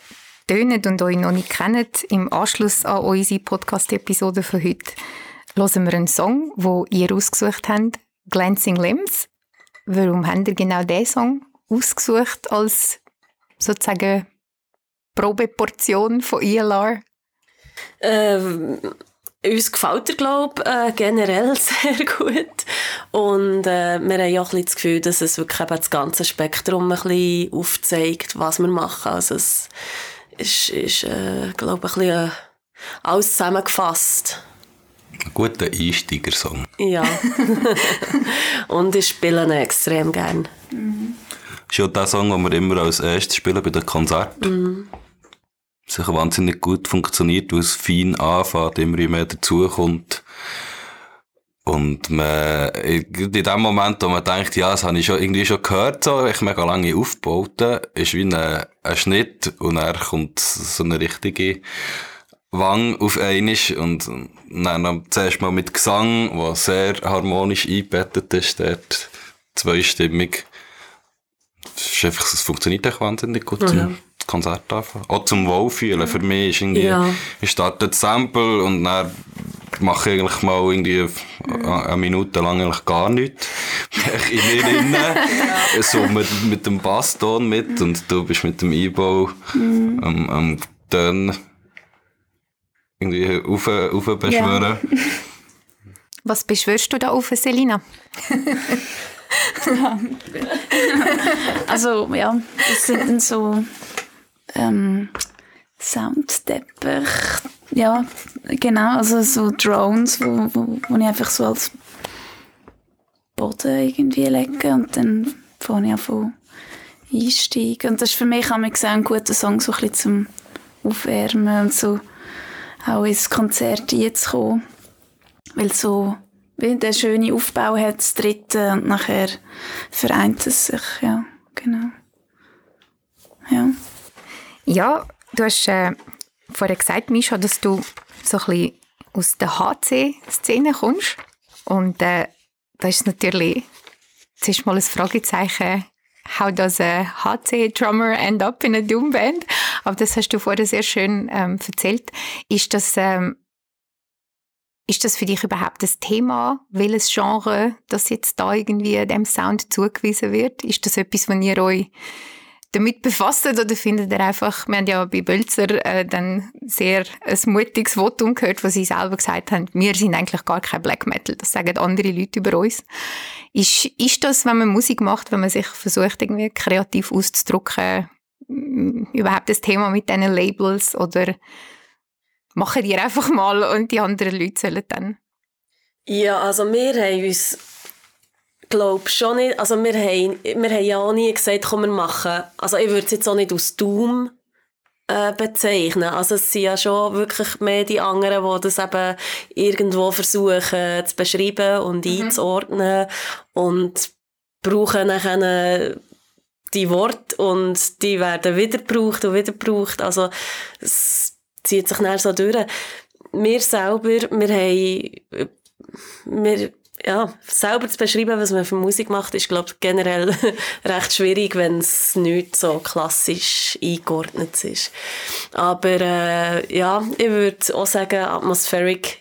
Speaker 1: tönet und euch noch nicht kennt, im Anschluss an unsere Podcast-Episode von heute hören wir einen Song, wo ihr ausgesucht habt, Glancing Limbs. Warum habt ihr genau diesen Song ausgesucht als sozusagen Probeportion von ELR?
Speaker 2: Ähm, uns gefällt er, glaube ich, äh, generell sehr gut. Und äh, wir haben ja auch ein bisschen das Gefühl, dass es wirklich eben das ganze Spektrum ein bisschen aufzeigt, was wir machen. Also es ist, ist äh, glaube ich, ein bisschen äh, alles zusammengefasst.
Speaker 4: Ein guter Einsteigersong.
Speaker 2: Ja. Und ich spiele ihn extrem gern.
Speaker 4: ist ja der Song, den wir immer als erstes spielen bei den Konzerten. Sicher wahnsinnig gut funktioniert, weil es fein anfängt, immer mehr dazukommt. Und man, in dem Moment, wo man denkt, ja, das habe ich schon irgendwie schon gehört, so, ich mega lange aufgebaut, ist wie ein, ein Schnitt und dann kommt so eine richtige Wang auf einmal und dann zuerst mal mit Gesang, der sehr harmonisch eingebettet ist, dort zweistimmig. Es, ist einfach, es funktioniert echt wahnsinnig gut Konzert anfangen. Auch zum Wohlfühlen. Für mich ist irgendwie,
Speaker 2: Ja.
Speaker 4: ich starte das Sample und dann mache ich eigentlich mal irgendwie eine Minute lang eigentlich gar nichts. Ich in mir drin, so mit, mit dem Basston mit und du bist mit dem Einbau am, am Ton irgendwie auf, auf beschwören.
Speaker 1: Was beschwörst du da auf, Selina?
Speaker 3: Also, ja, das sind dann so ähm, Soundteppich. Ja, genau, also so Drones, wo, wo, wo ich einfach so als Boden irgendwie lege und dann fange ich an von einsteigen. Und das ist für mich auch ein guter Song, so ein bisschen zum Aufwärmen und so auch ins Konzert einzukommen. Weil so wie der schöne Aufbau hat, das dritte, und nachher vereint es sich, ja, genau. Ja.
Speaker 1: Ja, du hast äh, vorher gesagt, Mischa, dass du so ein bisschen aus der HC-Szene kommst. Und äh, da ist natürlich zuerst mal ein Fragezeichen, how does a HC-Drummer end up in a Doom-Band? Aber das hast du vorher sehr schön ähm, erzählt. Ist das, ähm, ist das für dich überhaupt das Thema, welches Genre das jetzt da irgendwie dem Sound zugewiesen wird? Ist das etwas, was ihr euch damit befasst oder findet ihr einfach, wir haben ja bei Bölzer äh, dann sehr ein mutiges Votum gehört, wo sie selber gesagt haben, wir sind eigentlich gar kein Black Metal, das sagen andere Leute über uns. Ist, ist das, wenn man Musik macht, wenn man sich versucht, irgendwie kreativ auszudrücken, m, überhaupt das Thema mit diesen Labels oder machen die einfach mal und die anderen Leute sollen dann?
Speaker 2: Ja, also wir haben uns, glaube schon nicht, also wir haben, wir haben ja auch nie gesagt, komm, wir machen, also ich würde es jetzt auch nicht aus Doom äh, bezeichnen. Also es sind ja schon wirklich mehr die anderen, die das eben irgendwo versuchen zu beschreiben und mhm. einzuordnen und brauchen dann die Worte und die werden wieder gebraucht und wieder gebraucht. Also es zieht sich dann so durch. Wir selber, wir haben, wir ja, selber zu beschreiben, was man für Musik macht, ist, glaube ich, generell recht schwierig, wenn es nicht so klassisch eingeordnet ist. Aber äh, ja, ich würde auch sagen, Atmospheric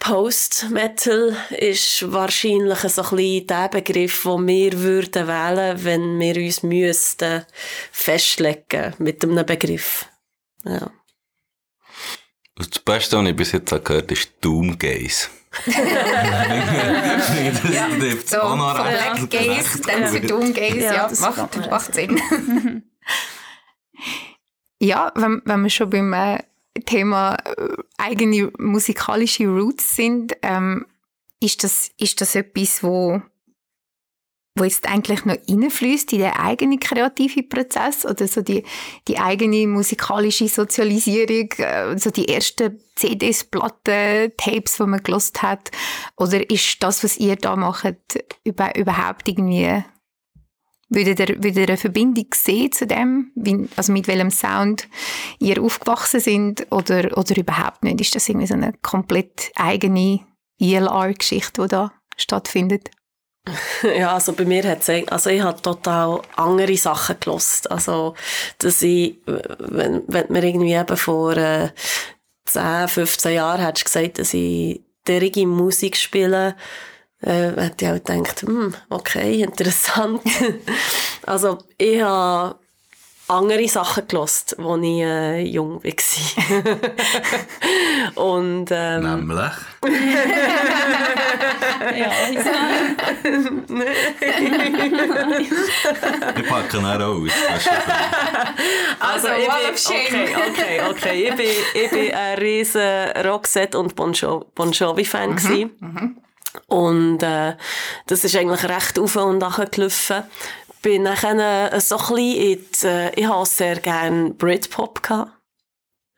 Speaker 2: Post-Metal ist wahrscheinlich so ein bisschen der Begriff, den wir würden wählen, wenn wir uns müssten festlegen mit einem Begriff. Ja.
Speaker 4: Das Beste, was ich bis jetzt gehört habe, ist Doomgaze
Speaker 1: ja, trifft so, auch noch recht. Black Gaze, dann zu Doom Gaze, ja, ja macht, macht Sinn. ja, wenn, wenn wir schon beim äh, Thema äh, eigene musikalische Roots sind, ähm, ist, das, ist das etwas, wo wo jetzt eigentlich noch reinfließt in den eigenen kreativen Prozess oder so die, die eigene musikalische Sozialisierung, äh, so die ersten CDs, Platten, Tapes, die man gelost hat? Oder ist das, was ihr da macht, über, überhaupt irgendwie, würdet ihr, würdet ihr eine Verbindung sehen zu dem? Wie, also mit welchem Sound ihr aufgewachsen sind oder, oder überhaupt nicht? Ist das irgendwie so eine komplett eigene ELR-Geschichte, die da stattfindet?
Speaker 2: Ja, also bei mir hat es, also ich habe total andere Sachen gelost. Also, dass ich, wenn, wenn mir irgendwie eben vor äh, 10, 15 Jahren hättest gesagt, dass ich derige Musik spiele, äh, hätte ich auch gedacht, hm, okay, interessant. also, ich habe andere Sachen gelost, als ich äh, jung war. Und, ähm,
Speaker 4: Nämlich?
Speaker 3: ja, ich
Speaker 4: Wir packen auch aus.
Speaker 2: Also, also ich bin, okay, okay, okay. Ich bin, ich bin ein riesen Roxette und Bon, bon Jovi-Fan. Mhm, mhm. Und äh, das ist eigentlich recht auf und nach gelaufen bin nachher so ein in die, äh, ich habe sehr gerne Britpop gehabt.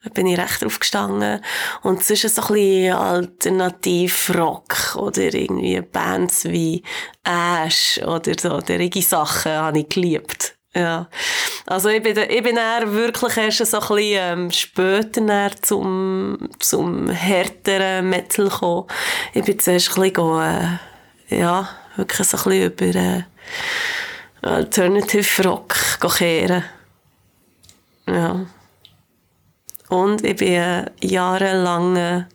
Speaker 2: Da bin ich recht aufgestanden. Und es ist so ein bisschen Alternativ-Rock oder irgendwie Bands wie Ash oder so, derige Sachen habe ich geliebt. Ja. Also ich bin, ich bin eher wirklich erst so ein bisschen ähm, später zum, zum härteren Metal gekommen. Ich bin zuerst ein bisschen, äh, ja, wirklich so ein bisschen über, äh, Alternative Rock kehren. Ja. Und ich bin ein jahrelanger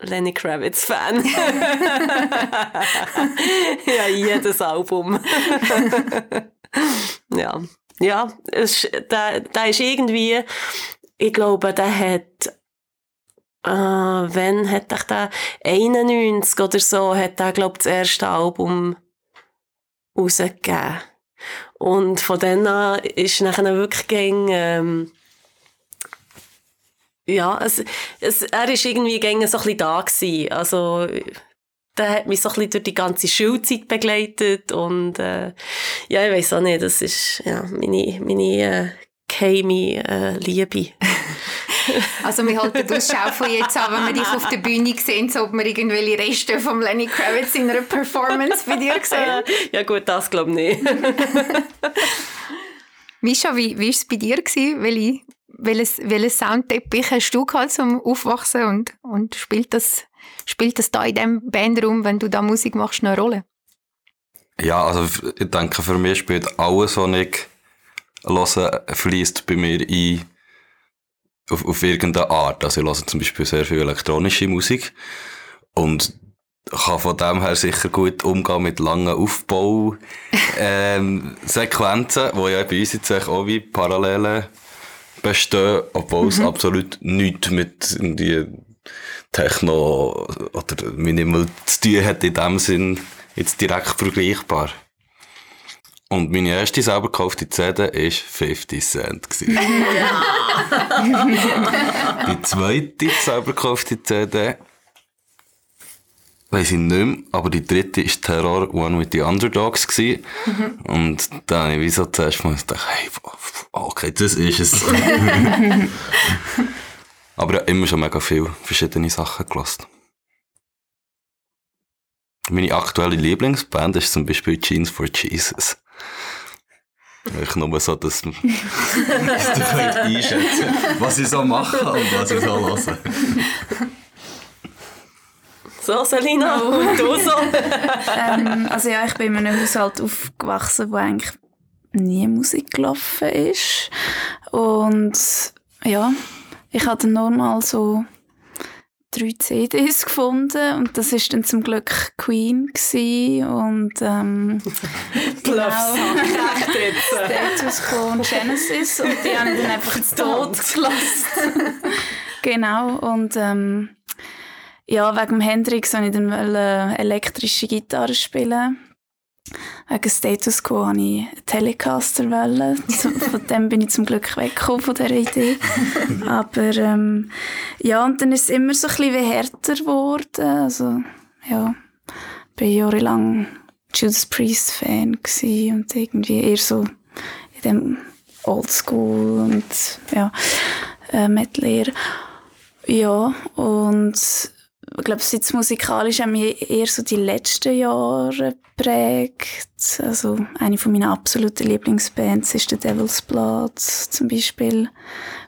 Speaker 2: Lenny Kravitz Fan. ja, jedes Album. ja. Ja, es, der, der ist irgendwie, ich glaube, der hat, äh, wenn hat er der 91 oder so, hat er, glaube das erste Album rausgegeben. Und von dann an ist nachher wirklich gegen, ähm, ja, es, es, er ist irgendwie gegen so ein bisschen da gewesen. Also, der hat mich so ein bisschen durch die ganze Schulzeit begleitet und, äh, ja, ich weiß auch nicht, das ist, ja, meine, meine, äh, geheime, äh, Liebe.
Speaker 1: Also wir halten Ausschau von jetzt an, wenn wir dich auf der Bühne sehen, so ob wir irgendwelche Reste von Lenny Kravitz in einer Performance bei dir sehen.
Speaker 2: Ja gut, das glaube ich nicht.
Speaker 1: Mischa, wie war es bei dir? Gewesen? Welche, welches, welches Soundteppich hast du gehabt zum Aufwachsen und, und spielt, das, spielt das da in diesem Bandraum, wenn du da Musik machst, eine Rolle?
Speaker 4: Ja, also ich denke, für mich spielt alles, was ich höre, fließt bei mir ein auf, auf irgendeine Art. Also ich höre zum Beispiel sehr viel elektronische Musik und kann von dem her sicher gut umgehen mit langen Aufbausequenzen, ähm, wo ja bei uns jetzt auch wie Parallelen bestehen, obwohl es mhm. absolut nichts mit die Techno oder Minimal zu tun hat in dem Sinn jetzt direkt vergleichbar. Und meine erste selber gekaufte CD war 50 Cent. Ja. die zweite selber gekaufte CD weiss ich nicht mehr, aber die dritte war Terror One with the Underdogs. Gewesen. Und da habe ich wie so zuerst mal gedacht, hey, okay, das ist es. aber ich habe immer schon mega viele verschiedene Sachen gelassen. Meine aktuelle Lieblingsband ist zum Beispiel Jeans for Jesus. Ich nur so, dass, dass du einschätzen was ich so mache und was ich so höre.
Speaker 2: So, Selina, und du so?
Speaker 3: ähm, also ja, ich bin in einem Haushalt aufgewachsen, wo eigentlich nie Musik gelaufen ist. Und ja, ich hatte normal so drei CDs gefunden und das ist dann zum Glück Queen gewesen und ähm, genau, Status Quo und Genesis und die haben dann einfach Tod gelassen. genau und ähm, ja, wegen Hendrix wollte ich dann äh, elektrische Gitarre spielen. Wegen Status Quo wollte ich einen Telecaster. Wollen. Von dem bin ich zum Glück weggekommen, von dieser Idee. Aber ähm, ja, und dann ist es immer so ein bisschen härter geworden. Also, ja, ich war jahrelang Judas Priest Fan und irgendwie eher so in dem Oldschool und ja, äh, Metal eher. Ja, und ich glaube, jetzt musikalisch haben mich eher so die letzten Jahre geprägt. Also, eine von meinen absoluten Lieblingsbands ist The Devil's Blood zum Beispiel,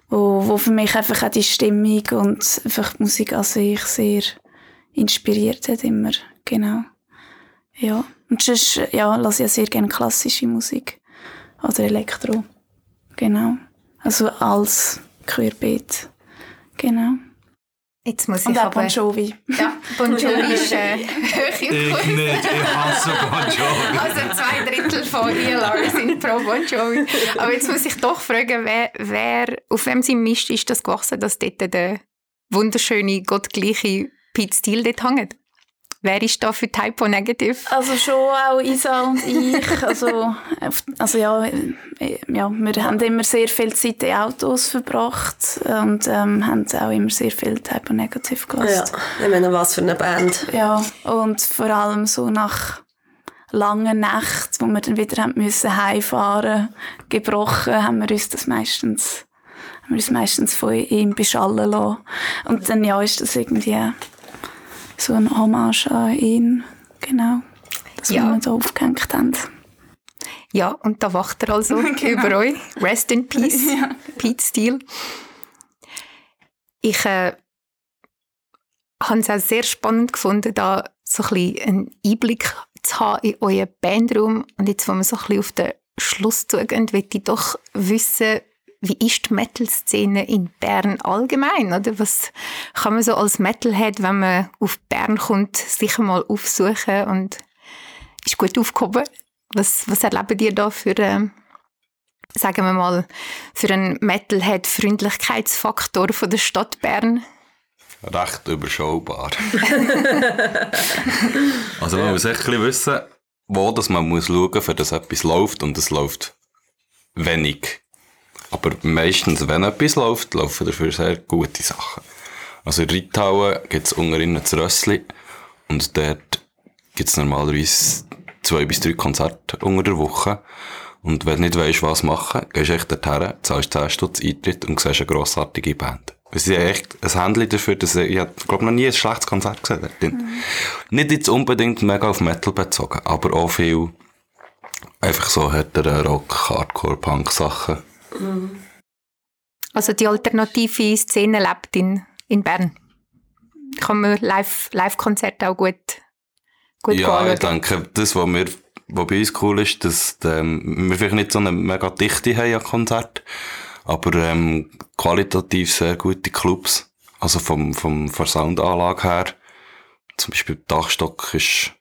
Speaker 3: wo, wo für mich einfach auch die Stimmung und einfach die Musik an sich sehr inspiriert hat immer. Genau. Ja. Und sonst, ja, lasse ich ja sehr gerne klassische Musik. Oder Elektro. Genau. Also als Querbeet. Genau.
Speaker 1: Jetzt muss
Speaker 3: Und
Speaker 1: ich
Speaker 3: auch
Speaker 1: aber...
Speaker 3: Bon Jovi.
Speaker 1: Ja, Bon Jovi ist äh,
Speaker 4: Ich nicht, ich hasse Bon Jovi.
Speaker 1: Also zwei Drittel von ELR sind pro Bon Jovi. Aber jetzt muss ich doch fragen, wer, wer auf wem sein Mist ist das gewachsen, dass dort der wunderschöne, gottgleiche Pete Steele dort hängt? Wer ist da für Typo Negative?
Speaker 3: Also schon auch Isa und ich. Also, also ja, ja, wir haben immer sehr viel Zeit in Autos verbracht und ähm, haben auch immer sehr viel Typo Negative gelassen.
Speaker 2: Ja, ich meine, was für eine Band.
Speaker 3: Ja, und vor allem so nach langen Nächten, wo wir dann wieder haben müssen heimfahren, gebrochen, haben wir uns das meistens, haben wir uns meistens von ihm beschallen lassen. Und dann ja, ist das irgendwie so ein Hommage an ihn, genau, dass
Speaker 1: Ja.
Speaker 3: wir da aufgehängt haben.
Speaker 1: Ja, und da wacht er also über euch. Rest in Peace, Pete Steele. Ich äh, habe es auch sehr spannend gefunden, da so ein bisschen einen Einblick zu haben in euren Bandraum. Und jetzt, wo wir so ein bisschen auf den Schluss zugehen, möchte ich doch wissen, wie ist die Metal-Szene in Bern allgemein? Oder was kann man so als Metalhead, wenn man auf Bern kommt, sicher mal aufsuchen und ist gut aufgehoben? Was, was erlebt ihr da für, äh, sagen wir mal, für einen Metalhead-Freundlichkeitsfaktor von der Stadt Bern?
Speaker 4: Recht überschaubar. also man muss echt ein bisschen wissen, wo das man muss schauen, für dass etwas läuft und es läuft wenig. Aber meistens, wenn etwas läuft, laufen dafür sehr gute Sachen. Also in Ritthauen gibt es unter ihnen das Rössli und dort gibt es normalerweise zwei bis drei Konzerte unter der Woche. Und wenn du nicht weisst, was machen, gehst du echt dorthin, zahlst 10 Stutz Eintritt und siehst eine grossartige Band. Es ist echt ein Händchen dafür, dass ich, ich glaube noch nie ein schlechtes Konzert gesehen dort drin. Nicht jetzt unbedingt mega auf Metal bezogen, aber auch viel einfach so härtere Rock, Hardcore, Punk Sachen.
Speaker 1: Also die alternative Szene lebt in, in Bern. Kann man Live- Live-Konzerte auch gut, gut
Speaker 4: Ja, ich
Speaker 1: anschauen.
Speaker 4: denke, das, was, wir, was bei uns cool ist, dass ähm, wir vielleicht nicht so eine mega Dichte haben an Konzert, aber ähm, qualitativ sehr gute Clubs. Also vom, vom, von der Soundanlage her. Zum Beispiel Dachstock ist,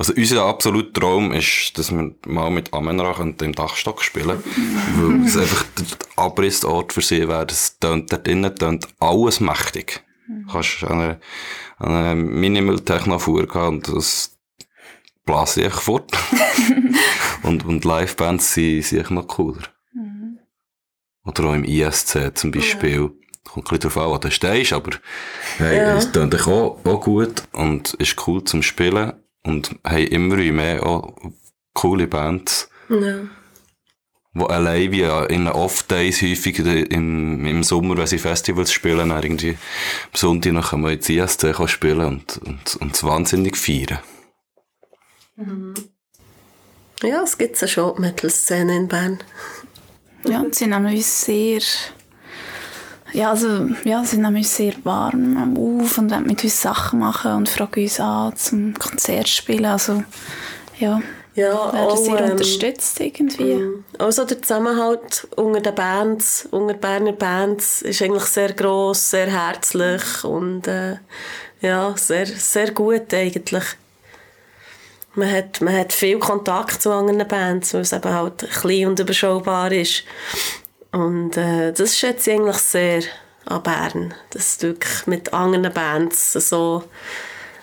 Speaker 4: also unser absoluter Traum ist, dass wir mal mit Amenrach und dem Dachstock spielen. weil es einfach der Abrissort für sie wäre. Das tönt dort innen, tönt alles mächtig. Du kannst an eine, Minimal-Techno-Fuhr gehen und das blase ich einfach fort. und, und Live-Bands sind, sind echt noch cooler. Oder auch im ISC zum Beispiel kommt ein bisschen darauf an, wo du stehst, aber hey,
Speaker 2: Ja.
Speaker 4: es klingt auch, auch gut und ist cool zum Spielen und haben immer mehr auch coole Bands,
Speaker 2: Ja.
Speaker 4: die allein wie in Off-Days häufig im, im Sommer, wenn sie Festivals spielen, dann irgendwie am Sonntag noch einmal in die kann spielen und, und, und es wahnsinnig feiern.
Speaker 2: Ja, es gibt eine Short-Metal-Szene in Bern.
Speaker 3: Ja, und sie nehmen uns sehr, ja, also, ja, sie nehmen uns sehr warm auf und wollen mit uns Sachen machen und fragen uns an zum Konzert spielen. Also, ja,
Speaker 2: Ja,
Speaker 3: werden
Speaker 2: auch,
Speaker 3: sehr
Speaker 2: ähm,
Speaker 3: unterstützt irgendwie.
Speaker 2: Also der Zusammenhalt unter den Bands, unter Berner Bands, ist eigentlich sehr gross, sehr herzlich und äh, ja, sehr, sehr gut eigentlich. Man hat, man hat viel Kontakt zu anderen Bands, weil es eben halt klein und überschaubar ist. Und äh, das schätze ich eigentlich sehr an Bern, dass du wirklich mit anderen Bands so,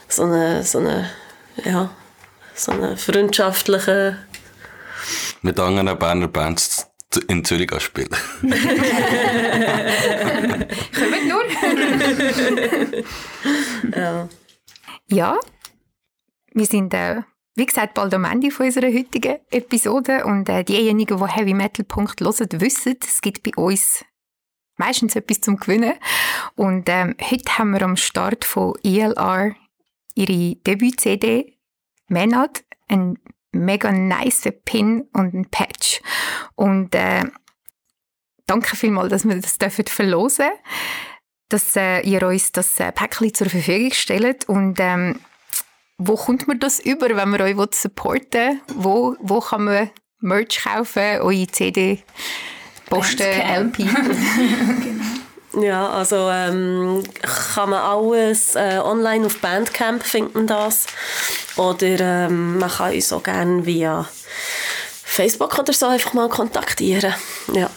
Speaker 2: so eine, so eine, ja, so eine freundschaftliche
Speaker 4: Mit anderen Berner Bands in Zürich spielen.
Speaker 1: Kommt nur.
Speaker 2: ja.
Speaker 1: Ja, wir sind, äh, wie gesagt, bald am Ende unserer heutigen Episode und äh, diejenigen, die Heavy Metal Punkt hören, wissen, es gibt bei uns meistens etwas zum Gewinnen. Und ähm, heute haben wir am Start von ELR ihre Debüt-CD «Menad», ein mega nice Pin und ein Patch. Und äh, danke vielmals, dass wir das dürfen verlosen dass äh, ihr uns das äh, Päckchen zur Verfügung stellt. Und ähm, wo kommt man das über, wenn man euch supporten will? Wo, wo kann man Merch kaufen, eure CD, Posten. LP?
Speaker 2: Ja, also ähm, kann man alles äh, online auf Bandcamp finden das oder ähm, man kann uns auch gerne via Facebook oder so einfach mal kontaktieren. Ja.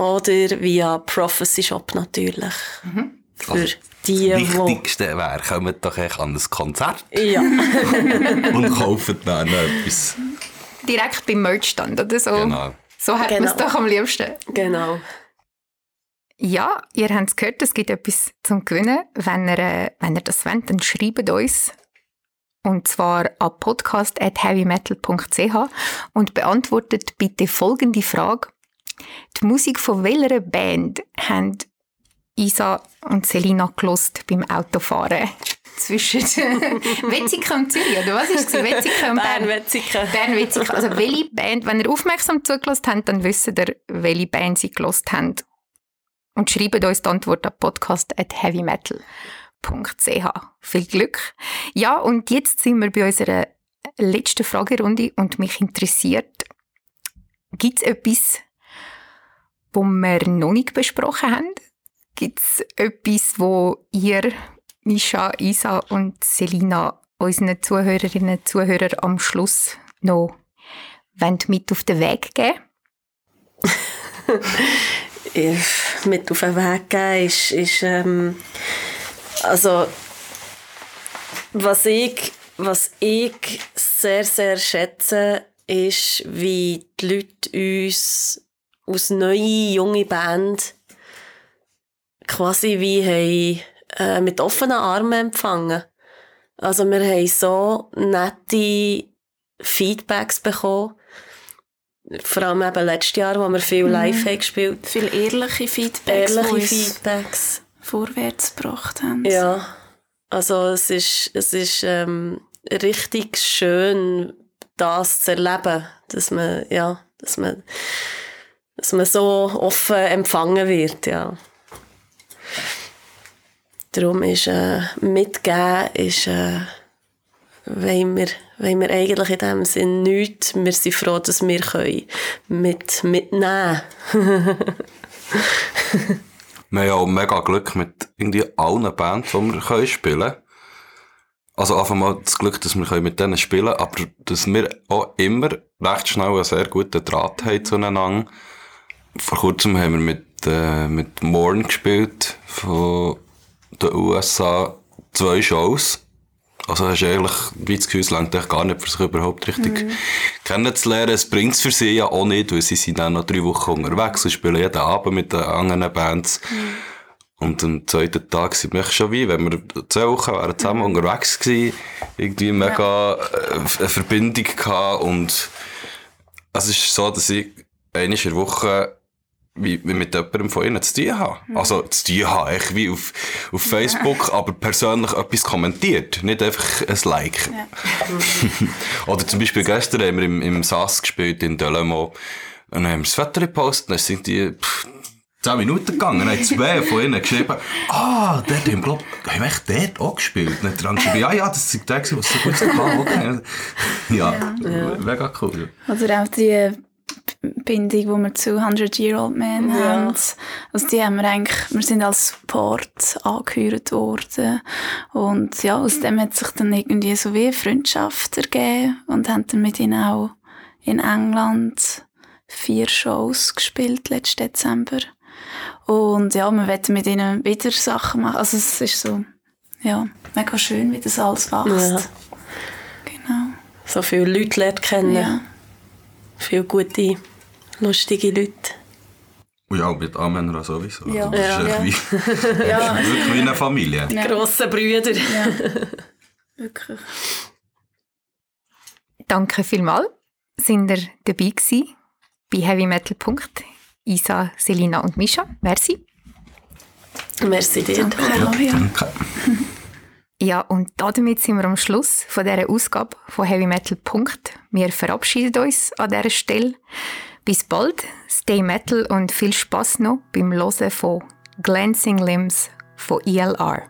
Speaker 2: Oder via Prophecy Shop natürlich. Für
Speaker 4: Also,
Speaker 2: die.
Speaker 4: Wichtigste wäre, kommt doch echt an ein Konzert
Speaker 2: Ja,
Speaker 4: und kauft dann etwas.
Speaker 1: Direkt beim Merchstand oder so.
Speaker 4: Genau.
Speaker 1: So hat man es
Speaker 2: Genau.
Speaker 1: doch am liebsten.
Speaker 2: genau.
Speaker 1: Ja, ihr habt es gehört, es gibt etwas zum Gewinnen. Wenn ihr, äh, wenn ihr das wollt, dann schreibt uns. Und zwar an podcast.heavymetal.ch und beantwortet bitte folgende Frage. Die Musik von welcher Band haben Isa und Selina gelost beim Autofahren? Zwischen Wetzikon und Zürich, oder was ist es? Wetzikon und Bern.
Speaker 2: Bern, Wetzikon.
Speaker 1: Bern Wetzikon. Also welche Band, wenn ihr aufmerksam zugelassen habt, dann wisst ihr, welche Band sie gelost haben. Und schreibt uns die Antwort an podcast.heavymetal.ch. Viel Glück. Ja, und jetzt sind wir bei unserer letzten Fragerunde und mich interessiert, gibt es etwas, wo wir noch nicht besprochen haben? Gibt es etwas, wo ihr, Misha, Isa und Selina, unseren Zuhörerinnen und Zuhörern am Schluss noch mit auf den Weg geben?
Speaker 2: Mit auf den Weg geben ist, ist ähm, also was ich, was ich sehr, sehr schätze, ist, wie die Leute uns aus neue, junge Band quasi wie haben, äh, mit offenen Armen empfangen. Also wir haben so nette Feedbacks bekommen. Vor allem eben letztes Jahr, wo wir viel live haben gespielt
Speaker 3: Viele ehrliche Feedbacks,
Speaker 2: ehrliche Feedbacks.
Speaker 3: vorwärts gebracht haben.
Speaker 2: Ja, also es ist, es ist ähm, richtig schön, das zu erleben, dass man, ja, dass man, dass man so offen empfangen wird, ja. Darum ist äh, mitgeben, ist, äh, wollen wir, wollen wir eigentlich in dem Sinn nichts. Wir sind froh, dass wir können mit, mitnehmen
Speaker 4: Wir haben ja auch mega Glück mit irgendwie allen Bands, die wir können spielen können. Also einfach mal das Glück, dass wir mit denen spielen können, aber dass wir auch immer recht schnell einen sehr guten Draht haben zueinander. Vor kurzem haben wir mit, äh, mit Morn gespielt von den USA zwei Shows. Also hast du eigentlich wie das Gefühl, es eigentlich gar nicht, für sich überhaupt richtig kennenzulernen. Es bringt es für sie ja auch nicht, weil sie sind dann noch drei Wochen unterwegs und spielen jeden Abend mit den anderen Bands. Und am zweiten Tag sind wir schon wie, wenn wir zwei Wochen waren zusammen unterwegs gewesen, irgendwie mega äh, eine Verbindung gehabt und es ist so, dass ich einmal in der Woche mit jemandem von ihnen zu tun habe. Also zu tun habe, echt wie auf, auf Facebook, aber persönlich etwas kommentiert, nicht einfach ein Like. Oder zum Beispiel gestern haben wir im, im SAS gespielt in Delemont und dann haben wir das Wetter gepostet und dann sind die pff, 10 Minuten gegangen, dann haben zwei von ihnen geschrieben, ah, dort haben glaub, haben wir echt dort auch gespielt? Dann der andere geschrieben, ja, ja, das ist der, was so gut war, okay. Ja, mega cool.
Speaker 3: Oder auch die Bindung, die wir zu 100 Year Old Men
Speaker 2: Ja.
Speaker 3: haben. Also die haben wir eigentlich, wir sind als Support angehört worden. Und ja, aus dem hat sich dann irgendwie so wie eine Freundschaft ergeben und haben dann mit ihnen auch in England vier Shows gespielt letzten Dezember. Und ja, wir wollen mit ihnen wieder Sachen machen. Also es ist so, ja, mega schön, wie das alles wächst.
Speaker 2: Ja.
Speaker 3: Genau.
Speaker 2: So viele Leute lernt kennen.
Speaker 3: Ja.
Speaker 2: Viele gute, lustige Leute.
Speaker 4: Und ja, mit Anmänner sowieso.
Speaker 3: Ja.
Speaker 4: Also, das
Speaker 2: Ja.
Speaker 4: ist echt wie,
Speaker 3: Ja,
Speaker 4: wirklich wie eine Familie.
Speaker 3: Ja.
Speaker 2: Grosse Brüder.
Speaker 3: ja. Wirklich.
Speaker 1: Danke vielmals. Sind ihr dabei gewesen bei Heavy Metal. Isa, Selina und Misha. Merci.
Speaker 2: Merci dir.
Speaker 3: Danke, ja.
Speaker 4: Danke.
Speaker 1: Ja, und damit sind wir am Schluss von dieser Ausgabe von Heavy Metal. Wir verabschieden uns an dieser Stelle. Bis bald, stay metal und viel Spaß noch beim Hören von Glancing Limbs von ELR.